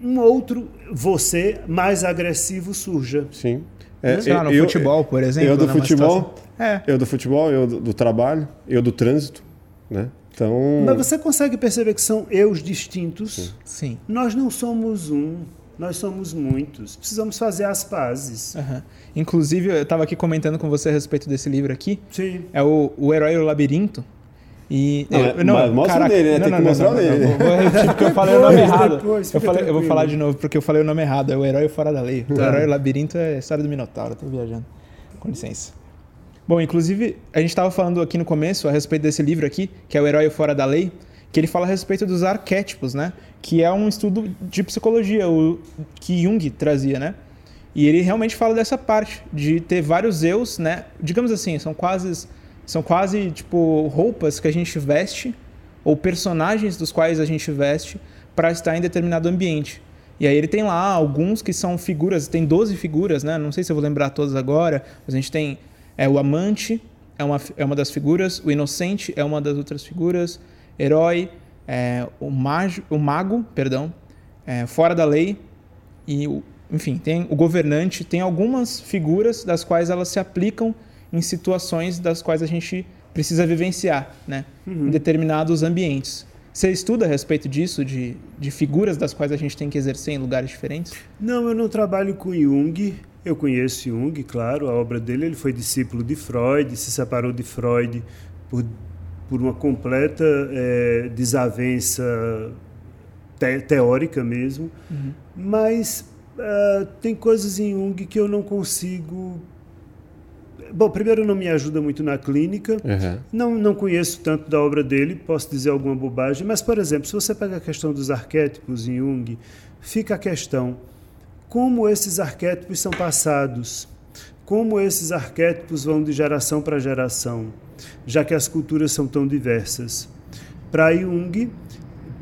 Speaker 3: um outro você mais agressivo surja.
Speaker 1: Sim.
Speaker 2: É, no eu, futebol, por exemplo.
Speaker 1: Eu do futebol, é. eu do futebol, eu do, do, trabalho, eu do trânsito, né? Então...
Speaker 3: Mas você consegue perceber que são eus distintos?
Speaker 2: Sim. Sim.
Speaker 3: Nós não somos um. Nós somos muitos. Precisamos fazer as pazes.
Speaker 2: Uhum. Inclusive, eu estava aqui comentando com você a respeito desse livro aqui.
Speaker 3: Sim.
Speaker 2: É o, o Herói e o Labirinto. E,
Speaker 1: não, eu, não, mas mostra caraca, dele, né?
Speaker 2: Não,
Speaker 1: Tem
Speaker 2: não,
Speaker 1: que
Speaker 2: não,
Speaker 1: mostrar
Speaker 2: não,
Speaker 1: dele.
Speaker 2: Não, vou repetir porque eu falei o nome errado.
Speaker 3: Depois,
Speaker 2: eu, falei, eu vou falar de novo porque eu falei o nome errado. É o Herói Fora da Lei. O
Speaker 3: Tá.
Speaker 2: Herói e o Labirinto é a história do Minotauro. Tô viajando. Com licença. Bom, inclusive, a gente estava falando aqui no começo a respeito desse livro aqui, que é o Herói Fora da Lei, que ele fala a respeito dos arquétipos, né? Que é um estudo de psicologia, o que Jung trazia, né? E ele realmente fala dessa parte de ter vários eus, né? Digamos assim, são quase são quase tipo roupas que a gente veste ou personagens dos quais a gente veste para estar em determinado ambiente. E aí ele tem lá alguns que são figuras, tem 12 figuras, né? Não sei se eu vou lembrar todas agora, mas a gente tem é, o amante, é uma, é uma das figuras, o inocente é uma das outras figuras, herói, é, o, mago, o mago, perdão, é, fora da lei e, o, enfim, tem o governante, tem algumas figuras das quais elas se aplicam em situações das quais a gente precisa vivenciar, né?
Speaker 3: Uhum.
Speaker 2: Em determinados ambientes. Você estuda a respeito disso, de, de figuras das quais a gente tem que exercer em lugares diferentes?
Speaker 3: Não, eu não trabalho com Jung. Eu conheço Jung, claro, a obra dele. Ele foi discípulo de Freud, se separou de Freud por, por uma completa é, desavença te, teórica mesmo.
Speaker 2: Uhum.
Speaker 3: Mas uh, tem coisas em Jung que eu não consigo. Bom, primeiro não me ajuda muito na clínica.
Speaker 1: Uhum.
Speaker 3: Não, não conheço tanto da obra dele, posso dizer alguma bobagem, mas, por exemplo, se você pega a questão dos arquétipos em Jung, fica a questão como esses arquétipos são passados, como esses arquétipos vão de geração para geração, já que as culturas são tão diversas. Para Jung,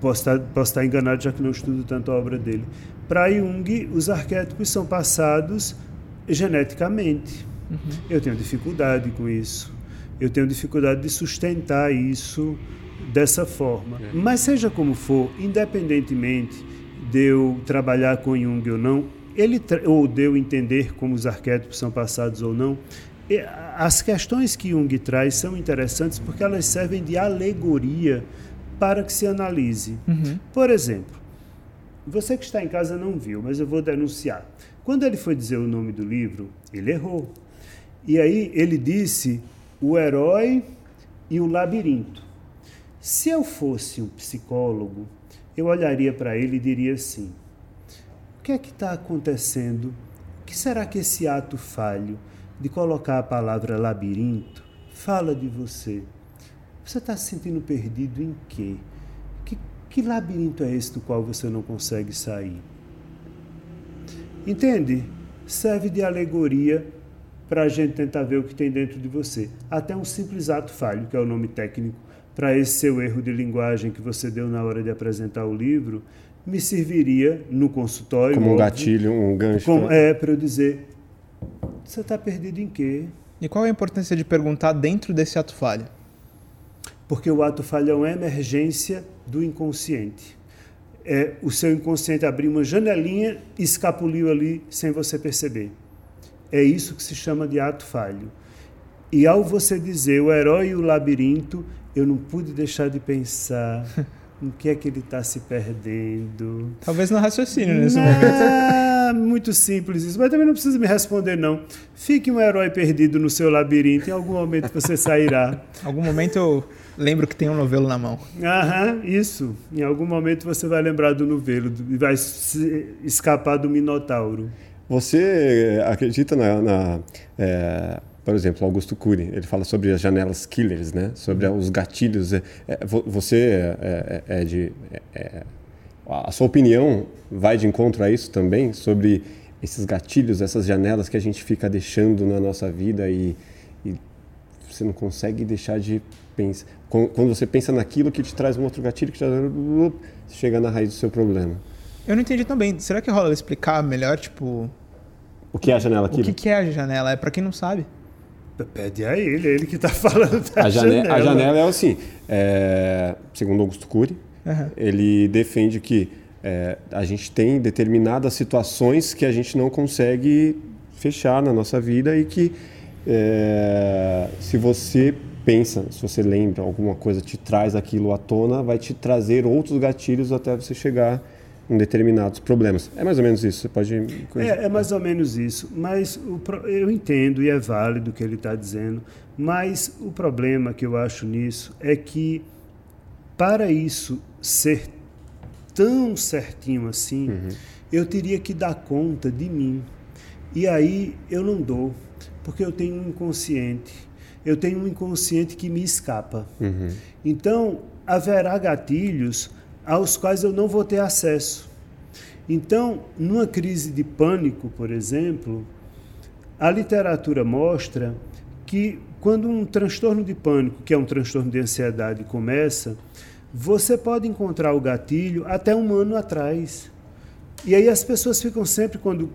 Speaker 3: posso estar, posso estar enganado já que não estudo tanto a obra dele, para Jung, os arquétipos são passados geneticamente.
Speaker 2: Uhum.
Speaker 3: Eu tenho dificuldade com isso. Eu tenho dificuldade de sustentar isso dessa forma.
Speaker 1: É.
Speaker 3: Mas seja como for, independentemente de eu trabalhar com Jung ou não, ele ou de eu entender como os arquétipos são passados ou não, as questões que Jung traz são interessantes porque elas servem de alegoria para que se analise.
Speaker 2: Uhum.
Speaker 3: Por exemplo, você que está em casa não viu, mas eu vou denunciar. Quando ele foi dizer o nome do livro, ele errou. E aí ele disse o herói e o labirinto. Se eu fosse um psicólogo, eu olharia para ele e diria assim: o que é que está acontecendo? O que será que esse ato falho de colocar a palavra labirinto fala de você? Você está se sentindo perdido em quê? Que, que labirinto é esse do qual você não consegue sair? Entende? Serve de alegoria para a gente tentar ver o que tem dentro de você. Até um simples ato falho, que é o nome técnico, para esse seu erro de linguagem que você deu na hora de apresentar o livro, me serviria no consultório.
Speaker 1: Como um
Speaker 3: óbvio,
Speaker 1: gatilho, um gancho.
Speaker 3: com-
Speaker 1: né?
Speaker 3: é, para eu dizer: você está perdido em quê?
Speaker 2: E qual é a importância de perguntar dentro desse ato falho?
Speaker 3: Porque o ato falho é uma emergência do inconsciente. É o seu inconsciente abriu uma janelinha e escapuliu ali sem você perceber. É isso que se chama de ato falho. E ao você dizer o herói e o labirinto, eu não pude deixar de pensar em que é que ele está se perdendo.
Speaker 2: Talvez no raciocínio nesse momento.
Speaker 3: Ah, muito simples isso, mas também não precisa me responder, não. Fique um herói perdido no seu labirinto, em algum momento você sairá.
Speaker 2: Em algum momento eu lembro que tem um novelo na mão.
Speaker 3: Aham, isso. Em algum momento você vai lembrar do novelo e vai escapar do Minotauro.
Speaker 1: Você acredita na. na é, por exemplo, Augusto Cury, ele fala sobre as janelas killers, né? sobre os gatilhos. É, é, você é, é, é de. a sua opinião vai de encontro a isso também? Sobre esses gatilhos, essas janelas que a gente fica deixando na nossa vida e, e você não consegue deixar de pensar. Quando você pensa naquilo que te traz um outro gatilho, que te chega na raiz do seu problema.
Speaker 2: Eu não entendi também. Será que rola explicar melhor, tipo.
Speaker 1: O que é a janela aqui?
Speaker 2: O que, que é a janela? É para quem não sabe.
Speaker 3: Pede a ele, é ele que está falando da
Speaker 1: a janela. janela. A janela é assim, é, segundo Augusto Cury, uhum. ele defende que é, a gente tem determinadas situações que a gente não consegue fechar na nossa vida e que é, se você pensa, se você lembra alguma coisa, te traz aquilo à tona, vai te trazer outros gatilhos até você chegar em determinados problemas. É mais ou menos isso, você pode...
Speaker 3: É, é mais ou menos isso, mas o, eu entendo e é válido o que ele está dizendo, mas o problema que eu acho nisso é que para isso ser tão certinho assim, uhum. eu teria que dar conta de mim. E aí eu não dou, porque eu tenho um inconsciente. Eu tenho um inconsciente que me escapa. Uhum. Então, haverá gatilhos aos quais eu não vou ter acesso. Então, numa crise de pânico, por exemplo, a literatura mostra que quando um transtorno de pânico, que é um transtorno de ansiedade, começa, você pode encontrar o gatilho até um ano atrás. E aí as pessoas ficam sempre quando.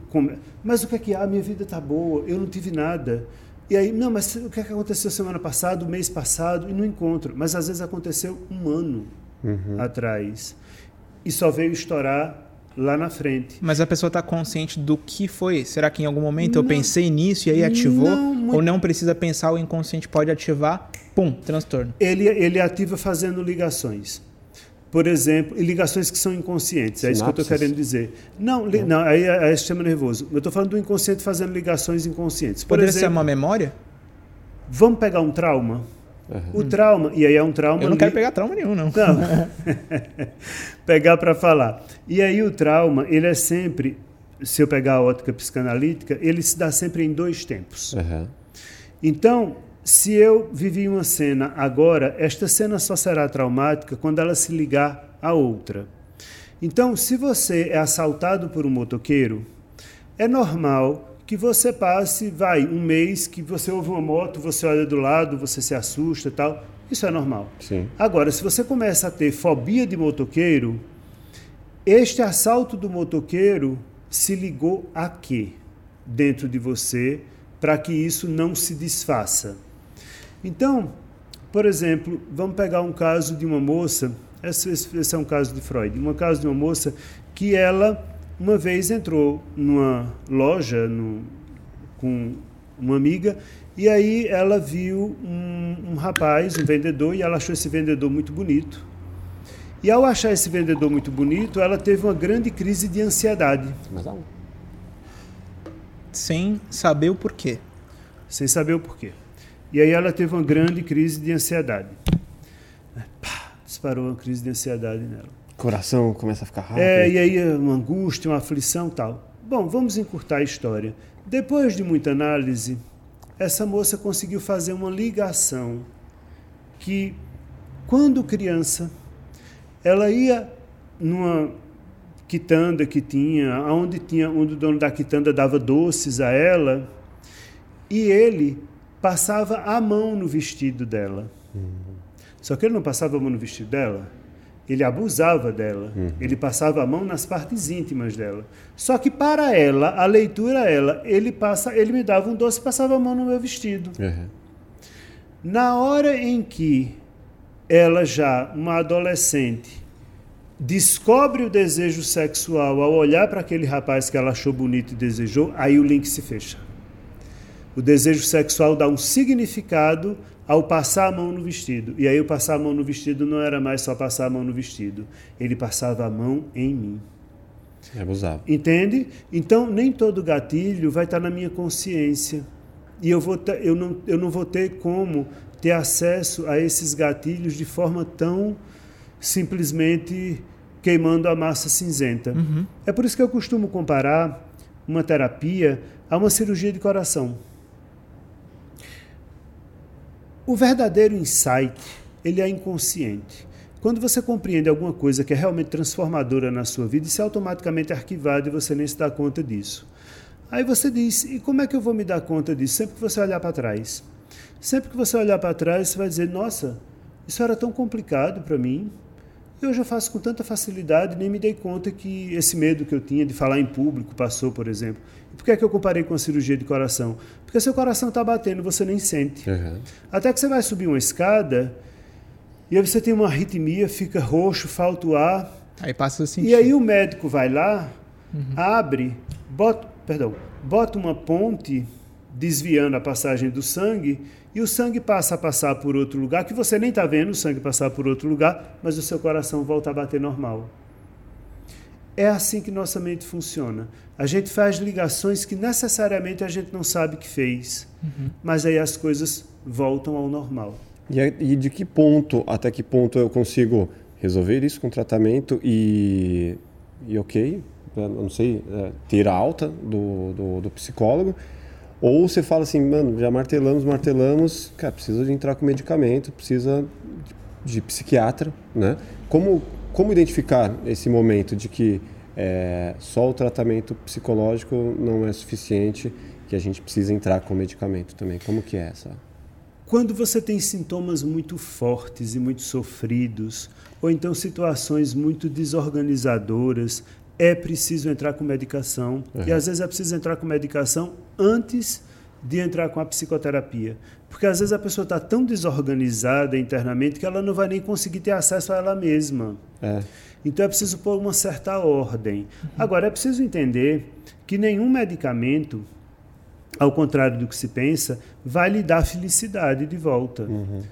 Speaker 3: Mas o que é que há? Minha vida está boa, eu não tive nada. E aí, não, mas o que é que aconteceu semana passada, mês passado, e não encontro. Mas às vezes aconteceu um ano uhum. atrás. E só veio estourar lá na frente.
Speaker 2: Mas a pessoa está consciente do que foi? Será que em algum momento não, eu pensei nisso e aí ativou? Não, muito... Ou não precisa pensar, o inconsciente pode ativar, pum, transtorno?
Speaker 3: Ele, ele ativa fazendo ligações. Por exemplo, e ligações que são inconscientes, é isso que eu estou querendo dizer. Não, li, não aí é, é sistema nervoso. Eu estou falando do inconsciente fazendo ligações inconscientes. Por
Speaker 2: Poderia
Speaker 3: exemplo,
Speaker 2: ser uma memória?
Speaker 3: Vamos pegar um trauma? Uhum. O trauma, e aí é um trauma.
Speaker 2: Eu não quero pegar trauma nenhum, não.
Speaker 3: Não. pegar para falar. E aí o trauma, ele é sempre, se eu pegar a ótica psicanalítica, ele se dá sempre em dois tempos. Uhum. Então, se eu vivi uma cena agora, esta cena só será traumática quando ela se ligar a outra. Então, se você é assaltado por um motoqueiro, é normal que você passe, vai, um mês que você ouve uma moto, você olha do lado, você se assusta e tal. Isso é normal.
Speaker 1: Sim.
Speaker 3: Agora, se você começa a ter fobia de motoqueiro, este assalto do motoqueiro se ligou a quê dentro de você para que isso não se desfaça? Então, por exemplo, vamos pegar um caso de uma moça, esse, esse é um caso de Freud, um caso de uma moça que ela uma vez entrou numa loja no, com uma amiga e aí ela viu um, um, rapaz, um vendedor, e ela achou esse vendedor muito bonito. E ao achar esse vendedor muito bonito, ela teve uma grande crise de ansiedade. Mas
Speaker 2: não. Sem saber o porquê.
Speaker 3: Sem saber o porquê. E aí ela teve uma grande crise de ansiedade. Pá, disparou uma crise de ansiedade nela
Speaker 1: coração começa a ficar rápido.
Speaker 3: É, e aí uma angústia, uma aflição tal. Bom, vamos encurtar a história. Depois de muita análise, essa moça conseguiu fazer uma ligação que, quando criança, ela ia numa quitanda que tinha, onde tinha, onde o dono da quitanda dava doces a ela, e ele passava a mão no vestido dela. Uhum. Só que ele não passava a mão no vestido dela, ele abusava dela, uhum. ele passava a mão nas partes íntimas dela. Só que para ela, a leitura ela, ele passa, ele me dava um doce e passava a mão no meu vestido. Uhum. Na hora em que ela já, uma adolescente, descobre o desejo sexual ao olhar para aquele rapaz que ela achou bonito e desejou, aí o link se fecha. O desejo sexual dá um significado ao passar a mão no vestido. E aí o passar a mão no vestido não era mais só passar a mão no vestido, ele passava a mão em mim.
Speaker 1: É abusável.
Speaker 3: Entende? Então, nem todo gatilho vai estar na minha consciência. E eu, vou ter, eu, não, eu não vou ter como ter acesso a esses gatilhos de forma tão simplesmente queimando a massa cinzenta.
Speaker 2: Uhum.
Speaker 3: É por isso que eu costumo comparar uma terapia a uma cirurgia de coração. O verdadeiro insight, ele é inconsciente. Quando você compreende alguma coisa que é realmente transformadora na sua vida, isso é automaticamente arquivado e você nem se dá conta disso. Aí você diz: e como é que eu vou me dar conta disso? Sempre que você olhar para trás. Sempre que você olhar para trás, você vai dizer: nossa, isso era tão complicado para mim. E hoje eu faço com tanta facilidade, nem me dei conta que esse medo que eu tinha de falar em público passou, por exemplo. Por que, é que eu comparei com a cirurgia de coração? Porque seu coração está batendo, você nem sente.
Speaker 1: Uhum.
Speaker 3: Até que você vai subir uma escada e aí você tem uma arritmia, fica roxo, falta o ar.
Speaker 2: Aí passa a sentir.
Speaker 3: E aí o médico vai lá, abre, bota, perdão, bota uma ponte desviando a passagem do sangue e o sangue passa a passar por outro lugar que você nem está vendo o sangue passar por outro lugar, mas o seu coração volta a bater normal. É assim que nossa mente funciona. A gente faz ligações que necessariamente a gente não sabe que fez, mas aí as coisas voltam ao normal.
Speaker 1: E, de que ponto, até que ponto eu consigo resolver isso com tratamento e, e ok, não sei, é, ter alta do, do, do psicólogo? Ou você fala assim, mano, já martelamos, martelamos, cara, precisa de entrar com medicamento, precisa de, de psiquiatra, né? Como, como identificar esse momento de que é, só o tratamento psicológico não é suficiente, que a gente precisa entrar com medicamento também? Como que é essa?
Speaker 3: Quando você tem sintomas muito fortes e muito sofridos, ou então situações muito desorganizadoras, é preciso entrar com medicação. E às vezes é preciso entrar com medicação antes de entrar com a psicoterapia. Porque às vezes a pessoa está tão desorganizada internamente que ela não vai nem conseguir ter acesso a ela mesma.
Speaker 1: É.
Speaker 3: Então é preciso pôr uma certa ordem. Agora, é preciso entender que nenhum medicamento, ao contrário do que se pensa, vai lhe dar felicidade de volta.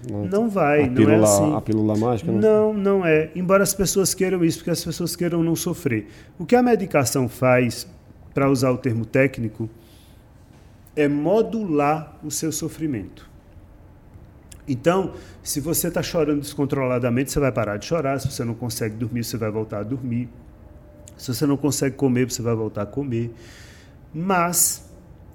Speaker 1: Não,
Speaker 3: Não vai,
Speaker 1: a
Speaker 3: não
Speaker 1: pílula,
Speaker 3: é assim.
Speaker 1: A pílula mágica?
Speaker 3: Não, não é. Embora as pessoas queiram isso, porque as pessoas queiram não sofrer. O que a medicação faz, para usar o termo técnico, é modular o seu sofrimento. Então, se você está chorando descontroladamente, você vai parar de chorar. Se você não consegue dormir, você vai voltar a dormir. Se você não consegue comer, você vai voltar a comer. Mas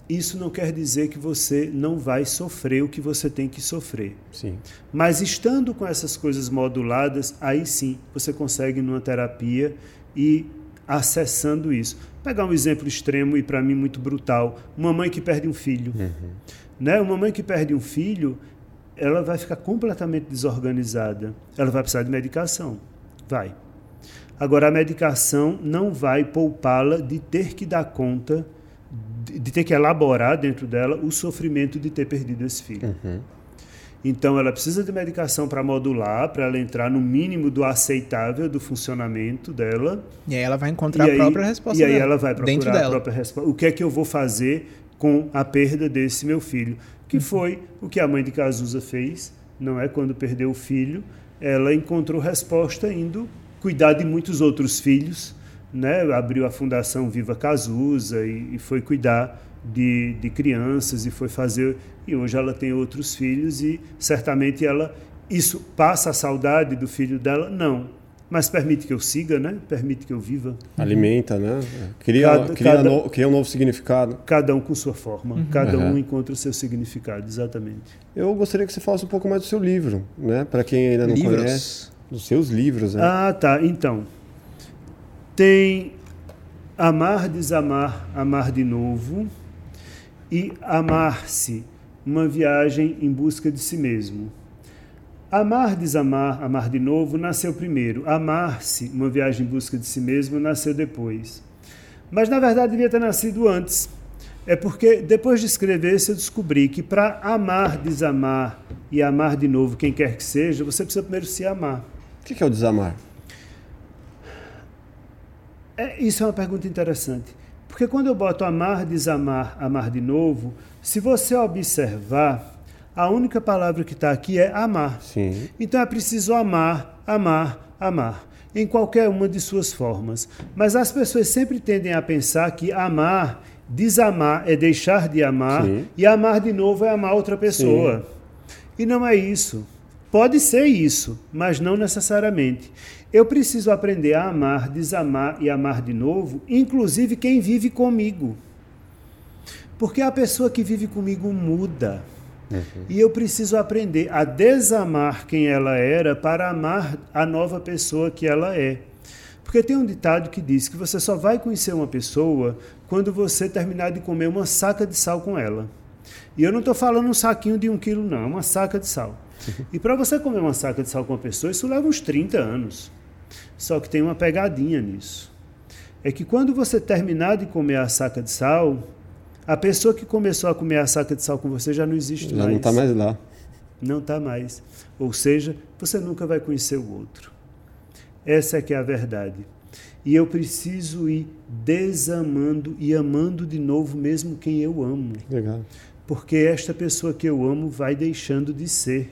Speaker 3: isso não quer dizer que você não vai sofrer o que você tem que sofrer.
Speaker 1: Sim.
Speaker 3: Mas estando com essas coisas moduladas, aí sim você consegue numa terapia e acessando isso. Pegar um exemplo extremo e para mim muito brutal, uma mãe que perde um filho, né? Uma mãe que perde um filho, ela vai ficar completamente desorganizada. Ela vai precisar de medicação, vai. Agora a medicação não vai poupá-la de ter que dar conta de de ter que elaborar dentro dela o sofrimento de ter perdido esse filho. Então, ela precisa de medicação para modular, para ela entrar no mínimo do aceitável do funcionamento dela.
Speaker 2: E aí ela vai encontrar
Speaker 3: e
Speaker 2: a
Speaker 3: aí,
Speaker 2: própria resposta
Speaker 3: E aí
Speaker 2: dela,
Speaker 3: ela vai
Speaker 2: dentro
Speaker 3: procurar a
Speaker 2: dela.
Speaker 3: própria resposta. O que é que eu vou fazer com a perda desse meu filho? Que foi o que a mãe de Cazuza fez, não é? Quando perdeu o filho, ela encontrou resposta indo cuidar de muitos outros filhos, né? Abriu a Fundação Viva Cazuza e, e foi cuidar de, de crianças e foi fazer. E hoje ela tem outros filhos e certamente ela. Isso passa a saudade do filho dela? Não. Mas permite que eu siga, né? Permite que eu viva.
Speaker 1: Alimenta, né? Cria,
Speaker 3: Cada-
Speaker 1: cria,
Speaker 3: cada-
Speaker 1: no- cria um novo significado.
Speaker 3: Cada um com sua forma, cada
Speaker 1: Uhum.
Speaker 3: um encontra o seu significado, exatamente.
Speaker 1: Eu gostaria que você falasse um pouco mais do seu livro, né? Para quem ainda não
Speaker 2: Livros.
Speaker 1: conhece. Dos seus livros, né?
Speaker 3: Ah, tá. Então, tem Amar, Desamar, Amar de Novo e Amar-se, uma viagem em busca de si mesmo. Amar, Desamar, Amar de Novo nasceu primeiro. Amar-se, uma viagem em busca de si mesmo, nasceu depois. Mas, na verdade, devia ter nascido antes. É porque, depois de escrever isso, eu descobri que para amar, desamar e amar de novo quem quer que seja, você precisa primeiro se amar.
Speaker 1: O que é o desamar?
Speaker 3: É, isso é uma pergunta interessante. Porque quando eu boto amar, desamar, amar de novo, se você observar, a única palavra que está aqui é amar.
Speaker 1: Sim.
Speaker 3: Então é preciso amar, amar, amar. em qualquer uma de suas formas. Mas as pessoas sempre tendem a pensar que amar, desamar é deixar de amar
Speaker 1: Sim.
Speaker 3: e amar de novo é amar outra pessoa. E não é isso. Pode ser isso, mas não necessariamente. Eu preciso aprender a amar, desamar e amar de novo, inclusive quem vive comigo. Porque a pessoa que vive comigo muda. E eu preciso aprender a desamar quem ela era para amar a nova pessoa que ela é. Porque tem um ditado que diz que você só vai conhecer uma pessoa quando você terminar de comer uma saca de sal com ela. E eu não estou falando um saquinho de um quilo, não, é uma saca de sal. E para você comer uma saca de sal com uma pessoa, isso leva uns 30 anos. Só que tem uma pegadinha nisso. É que quando você terminar de comer a saca de sal, a pessoa que começou a comer a saca de sal com você já não existe
Speaker 1: Já
Speaker 3: mais.
Speaker 1: não está mais lá.
Speaker 3: Não está mais. Ou seja, você nunca vai conhecer o outro. Essa é que é a verdade. E eu preciso ir desamando e amando de novo mesmo quem eu amo.
Speaker 1: Legal.
Speaker 3: Porque esta pessoa que eu amo vai deixando de ser.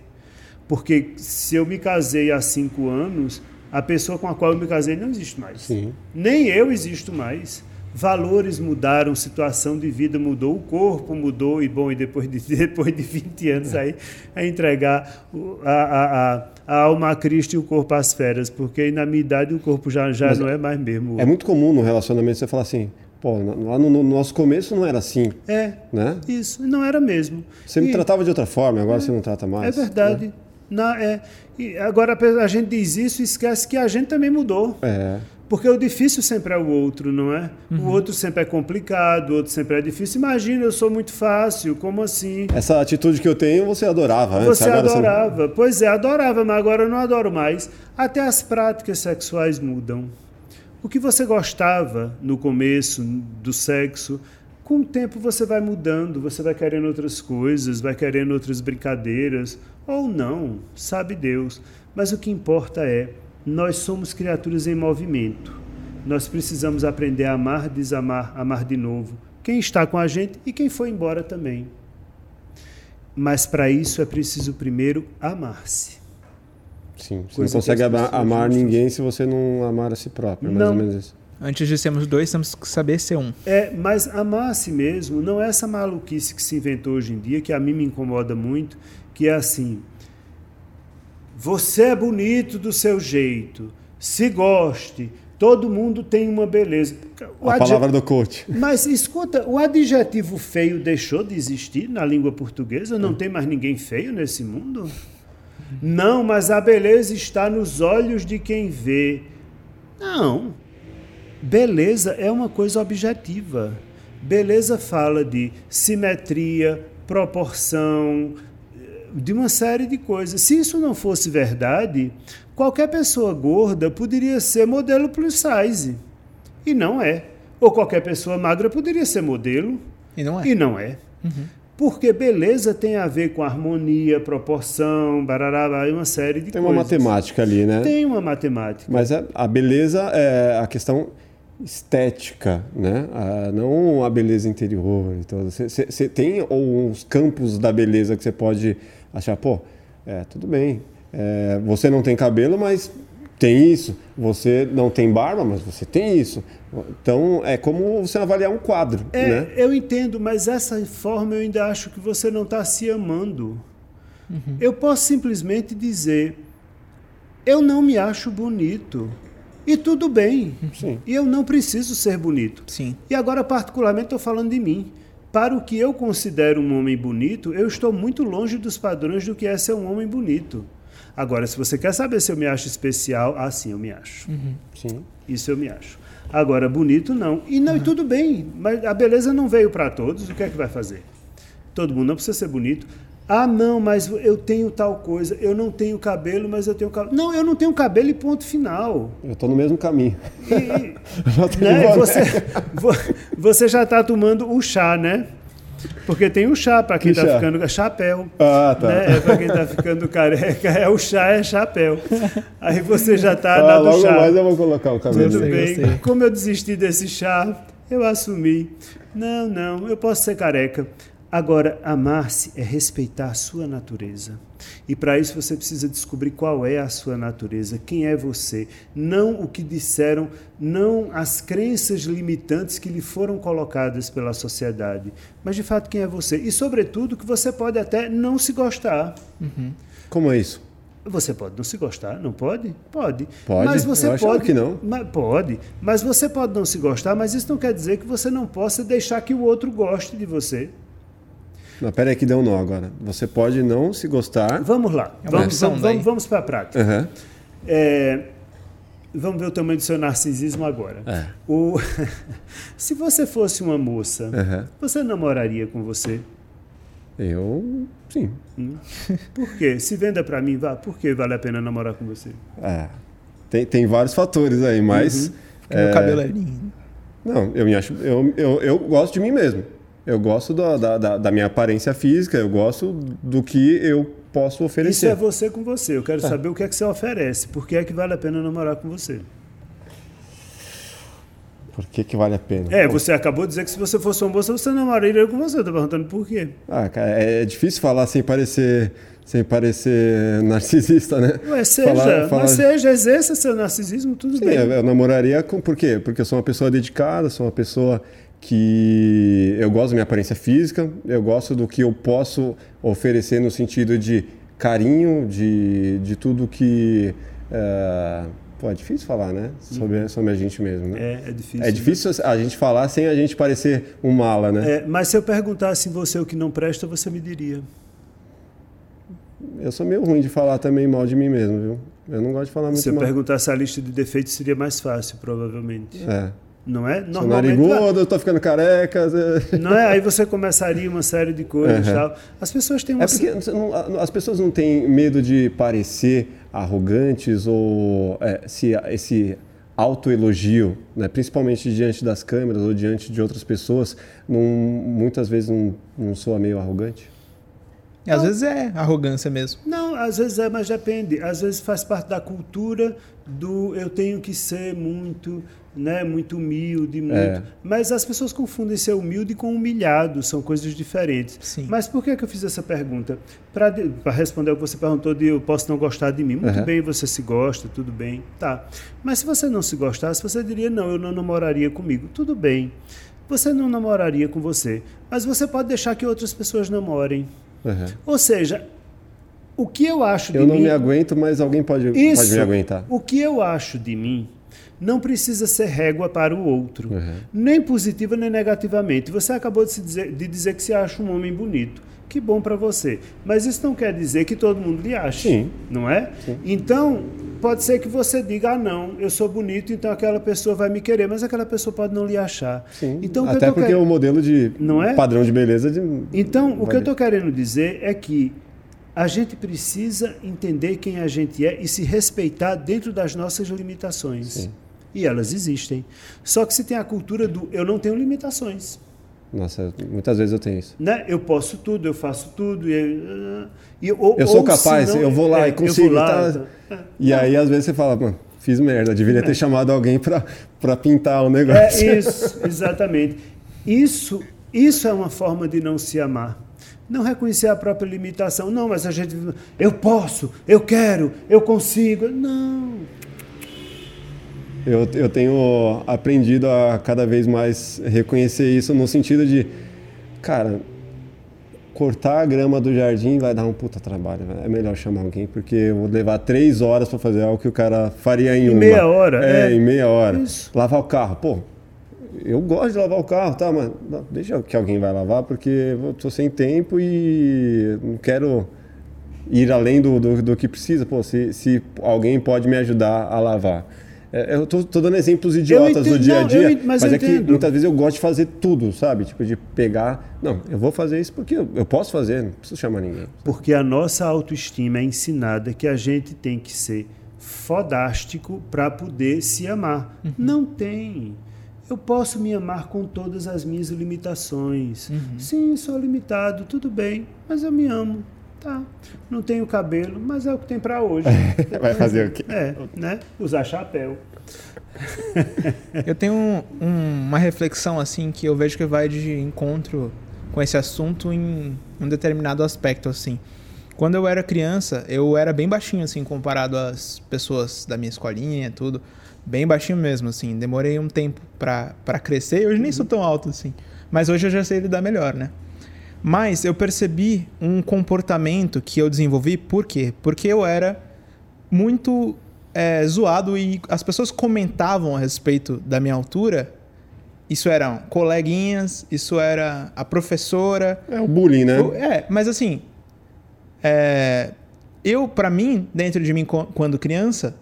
Speaker 3: Porque se eu me casei há cinco anos, a pessoa com a qual eu me casei não existe mais.
Speaker 1: Sim.
Speaker 3: Nem eu existo mais. Valores mudaram, situação de vida mudou, o corpo mudou, e bom, e depois de, depois de 20 anos aí, é entregar a, a, a, a alma a Cristo e o corpo às feras, porque na minha idade o corpo já, já
Speaker 1: Mas
Speaker 3: não é mais mesmo.
Speaker 1: É muito comum no relacionamento você falar assim, pô, lá no, no nosso começo não era assim,
Speaker 3: É,
Speaker 1: né?
Speaker 3: isso, não era mesmo.
Speaker 1: Você me
Speaker 3: E-
Speaker 1: tratava de outra forma, agora você não trata mais.
Speaker 3: É verdade. Na, é, e agora a gente diz isso e esquece que a gente também mudou.
Speaker 1: É.
Speaker 3: Porque o difícil sempre é o outro, não é? O outro sempre é complicado, o outro sempre é difícil. Imagina, eu sou muito fácil, como assim?
Speaker 1: Essa atitude que eu tenho, você adorava antes.
Speaker 3: Você
Speaker 1: agora
Speaker 3: adorava. Pois é, adorava, mas agora eu não adoro mais. Até as práticas sexuais mudam. O que você gostava no começo do sexo, com o tempo você vai mudando, você vai querendo outras coisas, vai querendo outras brincadeiras, ou não, sabe Deus. Mas o que importa é, nós somos criaturas em movimento. Nós precisamos aprender a amar, desamar, amar de novo. Quem está com a gente e quem foi embora também. Mas para isso é preciso primeiro amar-se.
Speaker 1: Sim, você
Speaker 3: Coisa
Speaker 1: não consegue amar, amar ninguém se você não amar a si próprio. É mais
Speaker 3: Não.
Speaker 1: ou menos isso.
Speaker 2: Antes de sermos dois, temos que saber ser um.
Speaker 3: É, mas amar a si mesmo não é essa maluquice que se inventou hoje em dia, que a mim me incomoda muito, que é assim: você é bonito do seu jeito, se goste, todo mundo tem uma beleza. O
Speaker 1: A palavra do coach.
Speaker 3: Mas escuta, o adjetivo feio deixou de existir na língua portuguesa? Não tem mais ninguém feio nesse mundo? Não, mas a beleza está nos olhos de quem vê. Não. Beleza é uma coisa objetiva. Beleza fala de simetria, proporção, de uma série de coisas. Se isso não fosse verdade, qualquer pessoa gorda poderia ser modelo plus size. E não é. Ou qualquer pessoa magra poderia ser modelo.
Speaker 2: E não é.
Speaker 3: E não é. Porque beleza tem a ver com harmonia, proporção, barará, e uma série de
Speaker 1: Tem uma
Speaker 3: coisas.
Speaker 1: matemática ali, né?
Speaker 3: Tem uma matemática.
Speaker 1: Mas a, a beleza é a questão estética, né? Ah, não a beleza interior e tudo. Você- Você você tem uns campos da beleza que você pode achar, pô, é, tudo bem. É, você não tem cabelo, mas tem isso. Você não tem barba, mas você tem isso. Então, é como você avaliar um quadro,
Speaker 3: É,
Speaker 1: né?
Speaker 3: eu entendo, mas essa forma eu ainda acho que você não está se amando. Eu posso simplesmente dizer: eu não me acho bonito. E tudo bem.
Speaker 1: Sim.
Speaker 3: E eu não preciso ser bonito.
Speaker 2: Sim.
Speaker 3: E agora, particularmente, estou falando de mim. Para o que eu considero um homem bonito, eu estou muito longe dos padrões do que é ser um homem bonito. Agora, se você quer saber se eu me acho especial, ah, sim, eu me acho.
Speaker 1: Sim.
Speaker 3: Isso eu me acho. Agora, bonito não. E não, e tudo bem, mas a beleza não veio para todos, o que é que vai fazer? Todo mundo não precisa ser bonito. Ah, não, mas eu tenho tal coisa, eu não tenho cabelo, mas eu tenho cabelo. Não, eu não tenho cabelo e ponto final.
Speaker 1: Eu estou no mesmo caminho.
Speaker 3: E, e- né, você, vo- você já está tomando o chá, né? Porque tem o chá para quem
Speaker 1: Que
Speaker 3: está ficando chapéu.
Speaker 1: Ah, tá.
Speaker 3: Né? É para quem está ficando careca, é o chá, é chapéu. Aí você já está
Speaker 1: Ah,
Speaker 3: na do
Speaker 1: logo
Speaker 3: chá.
Speaker 1: mais eu vou colocar o cabelo.
Speaker 3: Tudo bem.
Speaker 2: gostei.
Speaker 3: Como eu desisti desse chá, eu assumi. Não, não, eu posso ser careca. Agora, amar-se é respeitar a sua natureza. E para isso você precisa descobrir qual é a sua natureza, quem é você, não o que disseram, não as crenças limitantes que lhe foram colocadas pela sociedade, mas de fato quem é você. E, sobretudo, que você pode até não se gostar.
Speaker 1: Uhum. Como é isso?
Speaker 3: Você pode não se gostar, não pode? Pode.
Speaker 1: Pode.
Speaker 3: Mas você
Speaker 1: Eu
Speaker 3: pode
Speaker 1: que não.
Speaker 3: Mas, pode. Mas você pode não se gostar, mas isso não quer dizer que você não possa deixar que o outro goste de você.
Speaker 1: Não, pera aí que deu um nó agora. Você pode não se gostar.
Speaker 3: Vamos lá.
Speaker 2: É uma
Speaker 3: vamos, vamos,
Speaker 2: daí.
Speaker 3: vamos, vamos para a prática.
Speaker 1: Uhum.
Speaker 3: É, vamos ver o tamanho do seu narcisismo agora.
Speaker 1: É.
Speaker 3: O, se você fosse uma moça,
Speaker 1: Uhum.
Speaker 3: você namoraria com você?
Speaker 1: Eu, sim.
Speaker 3: Por quê? Se venda para mim, vá. Por que vale a pena namorar com você?
Speaker 1: É. Tem, tem vários fatores aí, mas.
Speaker 2: Porque meu cabelo é lindo.
Speaker 1: Não, eu me acho. Eu, eu, eu gosto de mim mesmo. Eu gosto da, da, da- da minha aparência física, eu gosto do que eu posso
Speaker 3: Isso
Speaker 1: oferecer.
Speaker 3: é você com você. Eu quero saber o que é que você oferece. Por que é que vale a pena namorar com você?
Speaker 1: Por que, que vale a pena?
Speaker 3: É,
Speaker 1: Pô,
Speaker 3: você acabou de dizer que se você fosse uma moça, você namoraria com você. Eu tô perguntando por quê.
Speaker 1: Ah, cara, é, é difícil falar sem parecer, sem parecer narcisista, né?
Speaker 3: Ué, seja.
Speaker 1: Falar- falar-
Speaker 3: Mas seja, exerça seu narcisismo, tudo
Speaker 1: Sim,
Speaker 3: bem.
Speaker 1: eu, eu namoraria com. Por quê? Porque eu sou uma pessoa dedicada, sou uma pessoa que. Eu gosto da minha aparência física, eu gosto do que eu posso oferecer no sentido de carinho, de, de tudo que. é, Pô, é difícil falar, né? Sobre, sobre a gente mesmo, né?
Speaker 3: É, é difícil.
Speaker 1: É
Speaker 3: né?
Speaker 1: difícil a gente falar sem a gente parecer um mala, né?
Speaker 3: É, mas se eu perguntasse em você o que não presta, você me diria.
Speaker 1: Eu sou meio ruim de falar também mal de mim mesmo, viu? Eu não gosto de falar muito
Speaker 3: Se eu
Speaker 1: mal.
Speaker 3: perguntasse a lista de defeitos, seria mais fácil, provavelmente.
Speaker 1: É.
Speaker 3: Não é?
Speaker 1: Sou narigudo, eu tô ficando careca.
Speaker 3: Não é? Aí você começaria uma série de coisas e
Speaker 1: Uhum.
Speaker 3: tal. As pessoas têm uma.
Speaker 1: É porque não- as pessoas não têm medo de parecer arrogantes ou é, se esse autoelogio, né, principalmente diante das câmeras ou diante de outras pessoas, não, muitas vezes não, não soa meio arrogante?
Speaker 2: Às vezes é arrogância mesmo.
Speaker 3: Não, às vezes é, mas depende. Às vezes faz parte da cultura do eu tenho que ser muito, né, muito humilde, muito.
Speaker 1: É.
Speaker 3: Mas as pessoas confundem ser humilde com humilhado, são coisas diferentes.
Speaker 2: Sim.
Speaker 3: Mas por que, que eu fiz essa pergunta? Para responder o que você perguntou de eu posso não gostar de mim. Muito
Speaker 1: Uhum.
Speaker 3: bem, você se gosta, tudo bem. Tá. Mas se você não se gostasse, você diria não, eu não namoraria comigo. Tudo bem. Você não namoraria com você, mas você pode deixar que outras pessoas namorem.
Speaker 1: Uhum.
Speaker 3: Ou seja, o que eu acho de
Speaker 1: Eu não
Speaker 3: mim,
Speaker 1: me aguento, mas alguém pode, pode
Speaker 3: isso,
Speaker 1: me aguentar.
Speaker 3: o que eu acho de mim não precisa ser régua para o outro,
Speaker 1: Uhum.
Speaker 3: nem positiva nem negativamente. Você acabou de, dizer, de dizer que se acha um homem bonito. Que bom para você. Mas isso não quer dizer que todo mundo lhe ache,
Speaker 1: Sim.
Speaker 3: não é? Então, pode ser que você diga, ah, não, eu sou bonito, então aquela pessoa vai me querer, mas aquela pessoa pode não lhe achar.
Speaker 1: Sim.
Speaker 3: Então,
Speaker 1: Até porque
Speaker 3: querendo-
Speaker 1: o modelo de
Speaker 3: Não é?
Speaker 1: padrão de beleza de,
Speaker 3: Então, o que eu estou querendo dizer é que a gente precisa entender quem a gente é e se respeitar dentro das nossas limitações.
Speaker 1: Sim.
Speaker 3: E elas existem. Só que se tem a cultura do eu não tenho limitações.
Speaker 1: Nossa, muitas vezes eu tenho isso.
Speaker 3: Né? Eu posso tudo, eu faço tudo. E, e, ou,
Speaker 1: Eu sou
Speaker 3: ou
Speaker 1: capaz,
Speaker 3: não-
Speaker 1: eu vou lá
Speaker 3: é,
Speaker 1: e consigo.
Speaker 3: Lá,
Speaker 1: tá? E aí, às vezes, você fala, mano, fiz merda, deveria ter chamado alguém pra pintar o
Speaker 3: É
Speaker 1: negócio.
Speaker 3: isso, exatamente. Isso, isso é uma forma de não se amar. Não reconhecer a própria limitação. Não, mas a gente. Eu posso, eu quero, eu consigo. Não.
Speaker 1: Eu, eu tenho aprendido a cada vez mais reconhecer isso no sentido de, cara, cortar a grama do jardim vai dar um puta trabalho. É melhor chamar alguém, porque eu vou levar três horas para fazer algo que o cara faria em,
Speaker 3: Em
Speaker 1: uma.
Speaker 3: meia hora,
Speaker 1: É,
Speaker 3: é.
Speaker 1: em meia hora.
Speaker 3: Isso.
Speaker 1: Lavar o carro, pô. Eu gosto de lavar o carro, tá, mas não, deixa que alguém vai lavar, porque eu tô sem tempo e não quero ir além do, do, do que precisa. Pô, se, se alguém pode me ajudar a lavar. É, eu tô, tô dando exemplos idiotas
Speaker 3: entendo,
Speaker 1: do dia a
Speaker 3: não,
Speaker 1: dia,
Speaker 3: eu ent- mas eu
Speaker 1: é que
Speaker 3: entendo.
Speaker 1: muitas vezes eu gosto de fazer tudo, sabe? Tipo, de pegar. Não, eu vou fazer isso porque eu, eu posso fazer, não preciso chamar ninguém.
Speaker 3: Porque a nossa autoestima é ensinada que a gente tem que ser fodástico para poder se amar. Não tem. Eu posso me amar com todas as minhas limitações. Sim, sou limitado, tudo bem, mas eu me amo. Tá. Não tenho cabelo, mas é o que tem para hoje.
Speaker 1: Vai fazer o quê?
Speaker 3: É, né? Usar chapéu.
Speaker 2: Eu tenho um- um- uma reflexão assim que eu vejo que vai de encontro com esse assunto em um determinado aspecto, assim. Quando eu era criança, eu era bem baixinho, assim, comparado às pessoas da minha escolinha e tudo. Bem baixinho mesmo, assim. Demorei um tempo pra, pra crescer. Hoje nem sou tão alto, assim. Mas hoje eu já sei lidar melhor, né? Mas eu percebi um comportamento que eu desenvolvi, por quê? Porque eu era muito é, zoado e as pessoas comentavam a respeito da minha altura. Isso eram coleguinhas, isso era a professora.
Speaker 1: É o bullying, né?
Speaker 2: Eu- é, mas assim, é, eu, pra mim, dentro de mim, quando criança,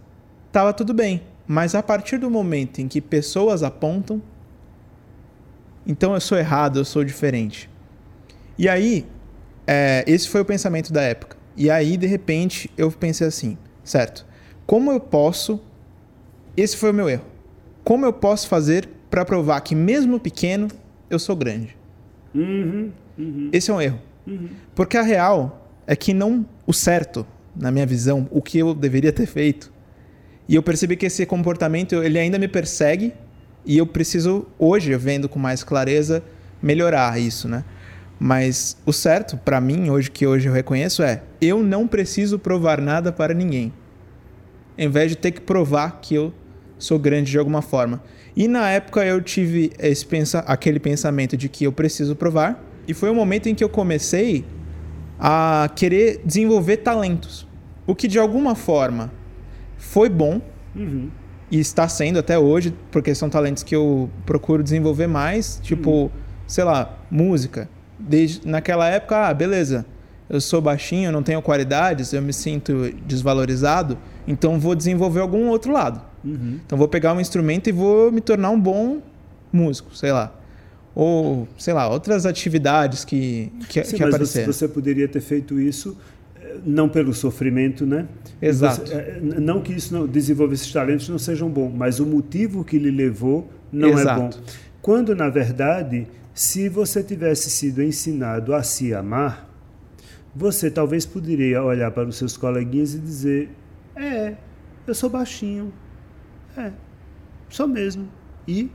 Speaker 2: tava tudo bem. Mas a partir do momento em que pessoas apontam, então eu sou errado, eu sou diferente. E aí, é, esse foi o pensamento da época. E aí, de repente, eu pensei assim, certo? Como eu posso. Esse foi o meu erro. Como eu posso fazer pra provar que, mesmo pequeno, eu sou grande?
Speaker 3: Uhum, uhum,
Speaker 2: Esse é um erro.
Speaker 3: uhum.
Speaker 2: Porque a real é que não o certo, na minha visão, o que eu deveria ter feito. E eu percebi que esse comportamento ele ainda me persegue e eu preciso hoje, vendo com mais clareza, melhorar isso, né? Mas o certo para mim hoje que hoje eu reconheço é eu não preciso provar nada para ninguém. Em vez de ter que provar que eu sou grande de alguma forma. E na época eu tive esse pensa aquele pensamento de que eu preciso provar e foi o momento em que eu comecei a querer desenvolver talentos. O que de alguma forma foi bom
Speaker 3: Uhum.
Speaker 2: e está sendo até hoje, porque são talentos que eu procuro desenvolver mais, tipo, sei lá, música. Desde naquela época, ah, beleza. Eu sou baixinho, não tenho qualidades, eu me sinto desvalorizado, então vou desenvolver algum outro lado.
Speaker 3: Uhum.
Speaker 2: Então vou pegar um instrumento e vou me tornar um bom músico, sei lá. Ou, sei lá, outras atividades que, que,
Speaker 3: Sim,
Speaker 2: que
Speaker 3: mas você,
Speaker 2: apareceram.
Speaker 3: você poderia ter feito isso eh, não pelo sofrimento, né?
Speaker 2: Exato.
Speaker 3: Você- eh, não que isso não desenvolver esses talentos não sejam bons, mas o motivo que lhe levou não
Speaker 2: Exato.
Speaker 3: é bom. Quando na verdade, se você tivesse sido ensinado a se amar, você talvez poderia olhar para os seus coleguinhas e dizer: "É, eu sou baixinho. É, sou mesmo." E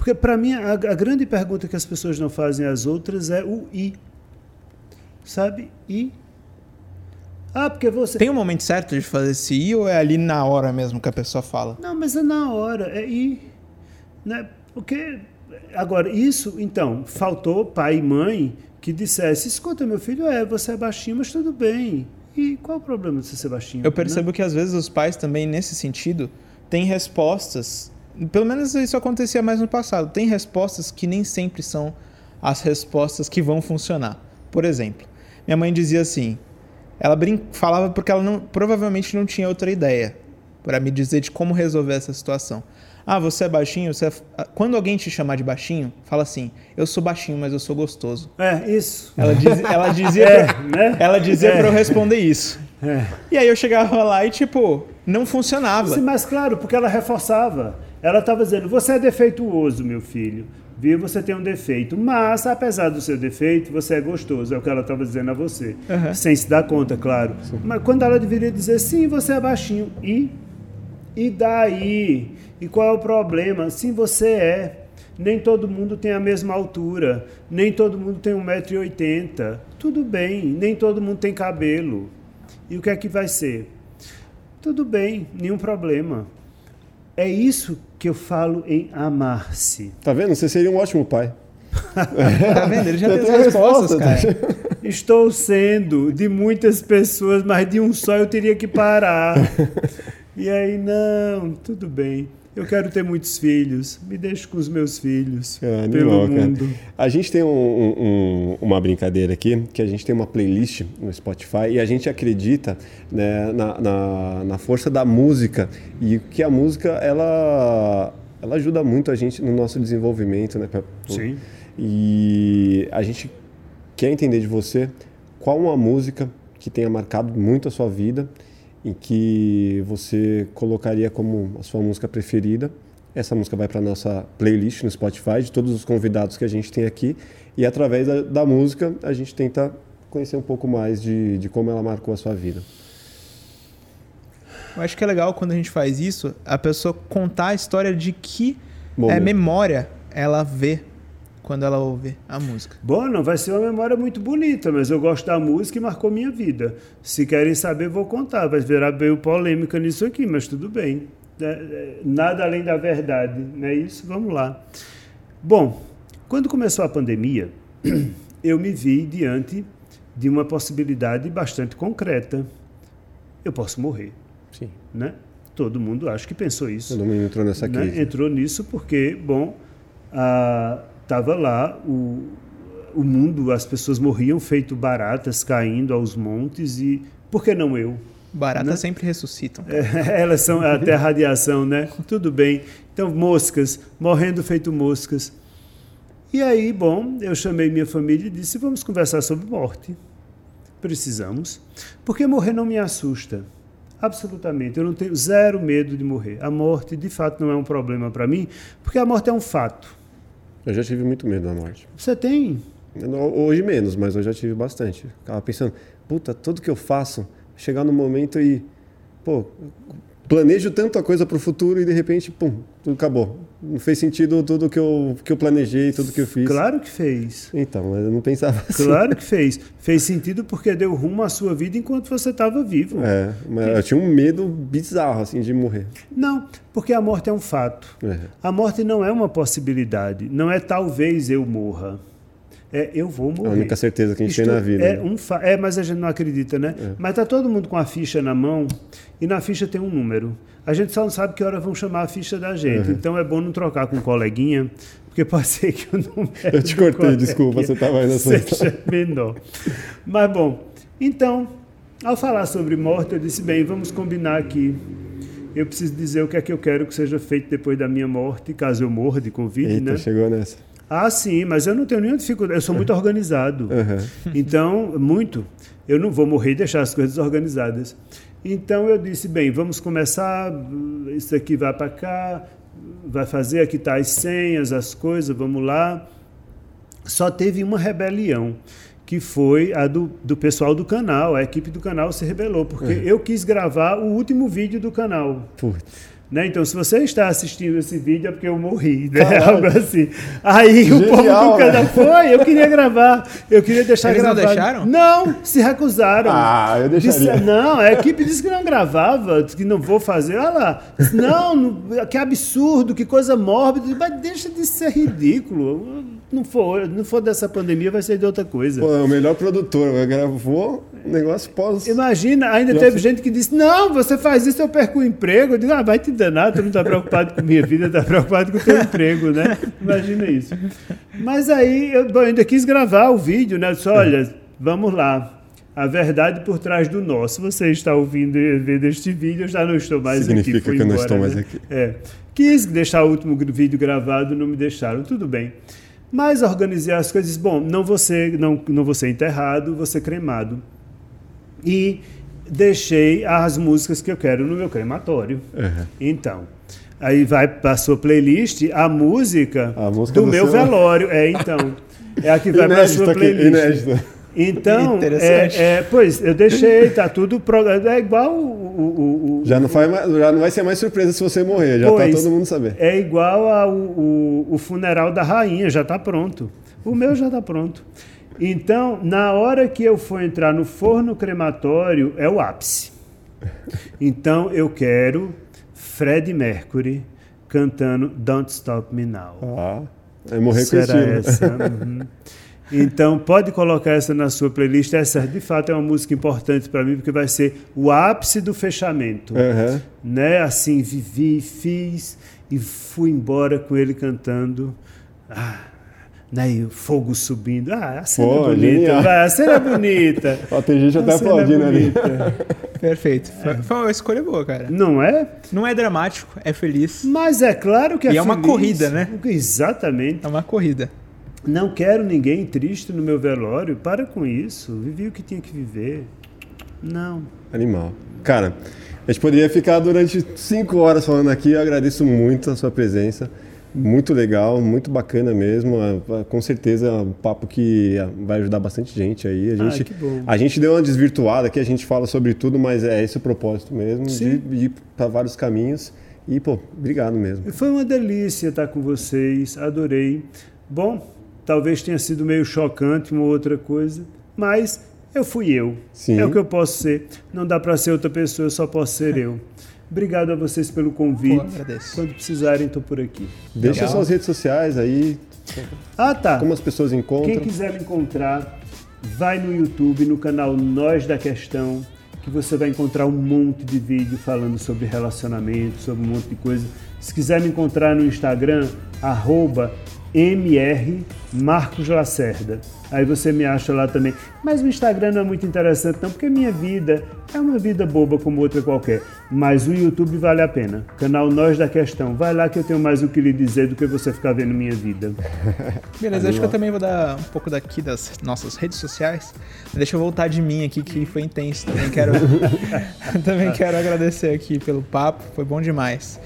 Speaker 3: porque para mim a, a grande pergunta que as pessoas não fazem às outras é o e. Sabe? E Ah, porque você
Speaker 2: Tem um momento certo de fazer esse i ou é ali na hora mesmo que a pessoa fala?
Speaker 3: Não, mas é na hora, é ir. Né? Porque. Agora, isso, então, faltou pai e mãe que dissesse: escuta, meu filho, é, você é baixinho, mas tudo bem. E qual o problema de você ser baixinho?
Speaker 2: Eu percebo que às vezes os pais também, nesse sentido, têm respostas. Pelo menos isso acontecia mais no passado. Tem respostas que nem sempre são as respostas que vão funcionar. Por exemplo, minha mãe dizia assim: ela brin... falava porque ela não, provavelmente não tinha outra ideia para me dizer de como resolver essa situação. Ah, você é baixinho? Você é... Quando alguém te chamar de baixinho, fala assim: eu sou baixinho, mas eu sou gostoso.
Speaker 3: É, isso.
Speaker 2: Ela, diz... ela dizia,
Speaker 3: É,
Speaker 2: pra...
Speaker 3: né?
Speaker 2: ela dizia
Speaker 3: É.
Speaker 2: pra eu responder isso.
Speaker 3: É.
Speaker 2: E aí eu chegava lá e, tipo, não funcionava.
Speaker 3: Sim, mas claro, porque ela reforçava. Ela estava dizendo: você é defeituoso, meu filho. Viu? Você tem um defeito. Mas, apesar do seu defeito, você é gostoso. É o que ela estava dizendo a você.
Speaker 2: Aham.
Speaker 3: Sem se dar conta, claro. Mas quando ela deveria dizer: sim, você é baixinho. E? E daí? E qual é o problema? Sim, você é. Nem todo mundo tem a mesma altura. Nem todo mundo tem 1,80m. Tudo bem. Nem todo mundo tem cabelo. E o que é que vai ser? Tudo bem, nenhum problema. É isso que eu falo em amar-se.
Speaker 1: Tá vendo? Você seria um ótimo pai.
Speaker 2: Tá vendo? Ele já tem
Speaker 1: tem
Speaker 2: as respostas,
Speaker 1: resposta.
Speaker 2: cara.
Speaker 3: Estou sendo de muitas pessoas, mas de um só eu teria que parar. E aí, não, tudo bem. Eu quero ter muitos filhos. Me deixe com os meus filhos.
Speaker 1: É,
Speaker 3: pelo
Speaker 1: animal, cara.
Speaker 3: mundo.
Speaker 1: A gente tem um- um- um- uma brincadeira aqui, que a gente tem uma playlist no Spotify e a gente acredita né, na, na- na força da música e que a música ela, ela ajuda muito a gente no nosso desenvolvimento, né?
Speaker 3: Sim.
Speaker 1: E a gente quer entender de você qual uma música que tenha marcado muito a sua vida e que você colocaria como a sua música preferida. Essa música vai para nossa playlist no Spotify de todos os convidados que a gente tem aqui e através da, da música a gente tenta conhecer um pouco mais de, de como ela marcou a sua vida.
Speaker 2: Eu acho que é legal quando a gente faz isso, a pessoa contar a história de que é,
Speaker 1: Momento.
Speaker 2: memória ela vê quando ela ouve a música?
Speaker 3: Bom, não vai ser uma memória muito bonita, mas eu gosto da música e marcou minha vida. Se querem saber, vou contar. Vai virar bem polêmica nisso aqui, mas tudo bem. É, é, nada além da verdade, não é isso? Vamos lá. Bom, quando começou a pandemia, eu me vi diante de uma possibilidade bastante concreta. Eu posso morrer.
Speaker 1: Sim.
Speaker 3: Né? Todo mundo acho que pensou isso.
Speaker 1: Todo mundo entrou nessa
Speaker 3: né?
Speaker 1: crise.
Speaker 3: Entrou nisso porque, bom, estava lá o, o mundo, as pessoas morriam feito baratas caindo aos montes e por que não eu?
Speaker 2: Baratas né? sempre ressuscitam.
Speaker 3: É, elas são até a radiação, né? Tudo bem. Então, moscas, morrendo feito moscas. E aí, bom, eu chamei minha família e disse: vamos conversar sobre morte. Precisamos. Porque morrer não me assusta. Absolutamente. Eu não tenho zero medo de morrer. A morte, de fato, não é um problema para mim, porque a morte é um fato.
Speaker 1: Eu já tive muito medo da morte.
Speaker 3: Você tem?
Speaker 1: Hoje menos, mas eu já tive bastante. Ficava pensando, puta, tudo que eu faço, chegar no momento e, pô, planejo tanta coisa para o futuro e de repente, pum, tudo acabou. Não fez sentido tudo que eu, que eu planejei, tudo que eu fiz.
Speaker 3: Claro que fez.
Speaker 1: Então, mas eu não pensava assim.
Speaker 3: Claro que fez. Fez sentido porque deu rumo à sua vida enquanto você estava vivo.
Speaker 1: É, mas eu tinha um medo bizarro, assim, de morrer.
Speaker 3: Não, porque a morte é um fato. É. A morte não é uma possibilidade. Não é talvez eu morra é eu vou morrer.
Speaker 1: A única certeza que a gente Isto tem na vida.
Speaker 3: É, né? um é, mas a gente não acredita, né? É. Mas tá todo mundo com a ficha na mão e na ficha tem um número. A gente só não sabe que hora vão chamar a ficha da gente. Uhum. Então é bom não trocar com um coleguinha, porque pode ser que o número.
Speaker 1: Eu te cortei, desculpa, você estava aí na
Speaker 3: sua. Seja menor. Mas bom, então, ao falar sobre morte, eu disse: bem, vamos combinar aqui. Eu preciso dizer o que é que eu quero que seja feito depois da minha morte, caso eu morra de Covid,
Speaker 1: Eita,
Speaker 3: né?
Speaker 1: chegou nessa.
Speaker 3: Ah, sim, mas eu não tenho nenhuma dificuldade. Eu sou muito organizado. Uhum. Então, muito. Eu não vou morrer e deixar as coisas organizadas. Então eu disse, bem, vamos começar. Isso aqui vai para cá, vai fazer aqui tá as senhas, as coisas, vamos lá. Só teve uma rebelião, que foi a do, do pessoal do canal. A equipe do canal se rebelou, porque uhum. eu quis gravar o último vídeo do canal.
Speaker 1: Putz.
Speaker 3: Né? Então, se você está assistindo esse vídeo é porque eu morri, né? Algo assim. Aí Genial, o povo do canal foi, eu queria gravar, eu queria deixar
Speaker 2: Eles
Speaker 3: gravado.
Speaker 2: não deixaram?
Speaker 3: Não, se recusaram.
Speaker 1: Ah, eu deixaria.
Speaker 3: Disse, não, a equipe disse que não gravava, que não vou fazer. Olha lá, não, não, que absurdo, que coisa mórbida. Mas deixa de ser ridículo. Não for, não for dessa pandemia, vai ser de outra coisa.
Speaker 1: Pô, é o melhor produtor, gravou negócio pós.
Speaker 3: Imagina, ainda teve gente que disse: Não, você faz isso, eu perco o emprego. Eu digo: Ah, vai te danar, tu não está preocupado com minha vida, está preocupado com o teu emprego, né? Imagina isso. Mas aí eu bom, ainda quis gravar o vídeo, né? Eu disse: Olha, vamos lá. A verdade por trás do nosso. Você está ouvindo e vendo este vídeo, eu já não estou mais
Speaker 1: Significa
Speaker 3: aqui. Significa
Speaker 1: que
Speaker 3: embora,
Speaker 1: eu não estou
Speaker 3: né?
Speaker 1: mais aqui.
Speaker 3: É. Quis deixar o último vídeo gravado, não me deixaram. Tudo bem. Mas organizei as coisas. Bom, não vou ser, não, não vou ser enterrado, vou ser cremado e deixei as músicas que eu quero no meu crematório. Uhum. Então, aí vai para a sua playlist a música, a música do, do, meu seu... velório. É, então. É a que vai para sua playlist. Inédita. Então, é, é, pois, eu deixei, tá tudo. Pro, é igual o, o,
Speaker 1: o, já, não faz mais, já não vai ser mais surpresa se você morrer, já tá pois, tá todo mundo saber.
Speaker 3: É igual ao o, o funeral da rainha, já está pronto. O meu já está pronto. Então, na hora que eu for entrar no forno crematório, é o ápice. Então, eu quero Fred Mercury cantando Don't Stop Me Now.
Speaker 1: Ah, é morrer
Speaker 3: Será
Speaker 1: com
Speaker 3: essa? Uhum. Então, pode colocar essa na sua playlist. Essa, de fato, é uma música importante para mim, porque vai ser o ápice do fechamento.
Speaker 1: Uhum.
Speaker 3: Né? Assim, vivi, fiz e fui embora com ele cantando. Ah, né, e o fogo subindo. Ah, a cena Pô, é bonita, vai, a cena é bonita.
Speaker 1: Ó, tem gente até é aplaudindo é ali.
Speaker 2: Perfeito. Foi, foi uma escolha boa, cara.
Speaker 3: Não é?
Speaker 2: Não é dramático, é feliz.
Speaker 3: Mas é claro que é
Speaker 2: E
Speaker 3: é
Speaker 2: uma corrida, né?
Speaker 3: Exatamente.
Speaker 2: É uma corrida.
Speaker 3: Não quero ninguém triste no meu velório. Para com isso. Vivi o que tinha que viver. Não.
Speaker 1: Animal. Cara, a gente poderia ficar durante cinco horas falando aqui. Eu agradeço muito a sua presença. Muito legal, muito bacana mesmo. É, é, com certeza é um papo que vai ajudar bastante gente aí. A gente, a gente deu uma desvirtuada aqui, a gente fala sobre tudo, mas é esse o propósito mesmo, Sim. de ir para vários caminhos. E, pô, obrigado mesmo.
Speaker 3: Foi uma delícia estar com vocês, adorei. Bom, talvez tenha sido meio chocante uma outra coisa, mas eu fui eu.
Speaker 1: Sim.
Speaker 3: É o que eu posso ser. Não dá para ser outra pessoa, eu só posso ser eu. Obrigado a vocês pelo convite.
Speaker 2: Pô.
Speaker 3: Quando precisarem, estou por aqui.
Speaker 1: Deixa
Speaker 2: Legal.
Speaker 1: suas redes sociais aí,
Speaker 3: Ah, tá.
Speaker 1: como as pessoas encontram.
Speaker 3: Quem quiser me encontrar, vai no YouTube, no canal Nós da Questão, que você vai encontrar um monte de vídeo falando sobre relacionamento, sobre um monte de coisa. Se quiser me encontrar no Instagram, arroba MR Marcos Lacerda. Aí você me acha lá também. Mas o Instagram não é muito interessante não, porque minha vida é uma vida boba como outra qualquer. Mas o YouTube vale a pena. Canal Nós da Questão. Vai lá que eu tenho mais o que lhe dizer do que você ficar vendo minha vida.
Speaker 2: Beleza, acho que eu também vou dar um pouco daqui das nossas redes sociais. Deixa eu voltar de mim aqui, que foi intenso. Também quero, também quero agradecer aqui pelo papo, foi bom demais.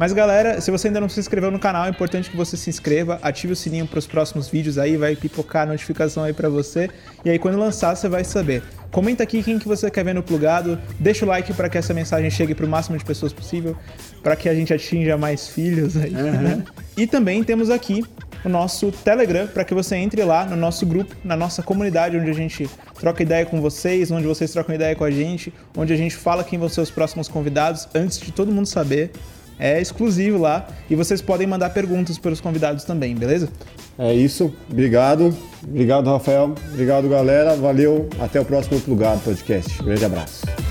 Speaker 2: Mas galera, se você ainda não se inscreveu no canal, é importante que você se inscreva, ative o sininho para os próximos vídeos aí, vai pipocar a notificação aí para você. E aí quando lançar, você vai saber. Comenta aqui quem que você quer ver no plugado, deixa o like para que essa mensagem chegue para o máximo de pessoas possível, para que a gente atinja mais filhos aí. né? E também temos aqui o nosso Telegram para que você entre lá no nosso grupo, na nossa comunidade, onde a gente troca ideia com vocês, onde vocês trocam ideia com a gente, onde a gente fala quem vão ser os próximos convidados antes de todo mundo saber. É exclusivo lá e vocês podem mandar perguntas para os convidados também, beleza?
Speaker 1: É isso. Obrigado. Obrigado, Rafael. Obrigado, galera. Valeu. Até o próximo Plugado Podcast. Grande abraço.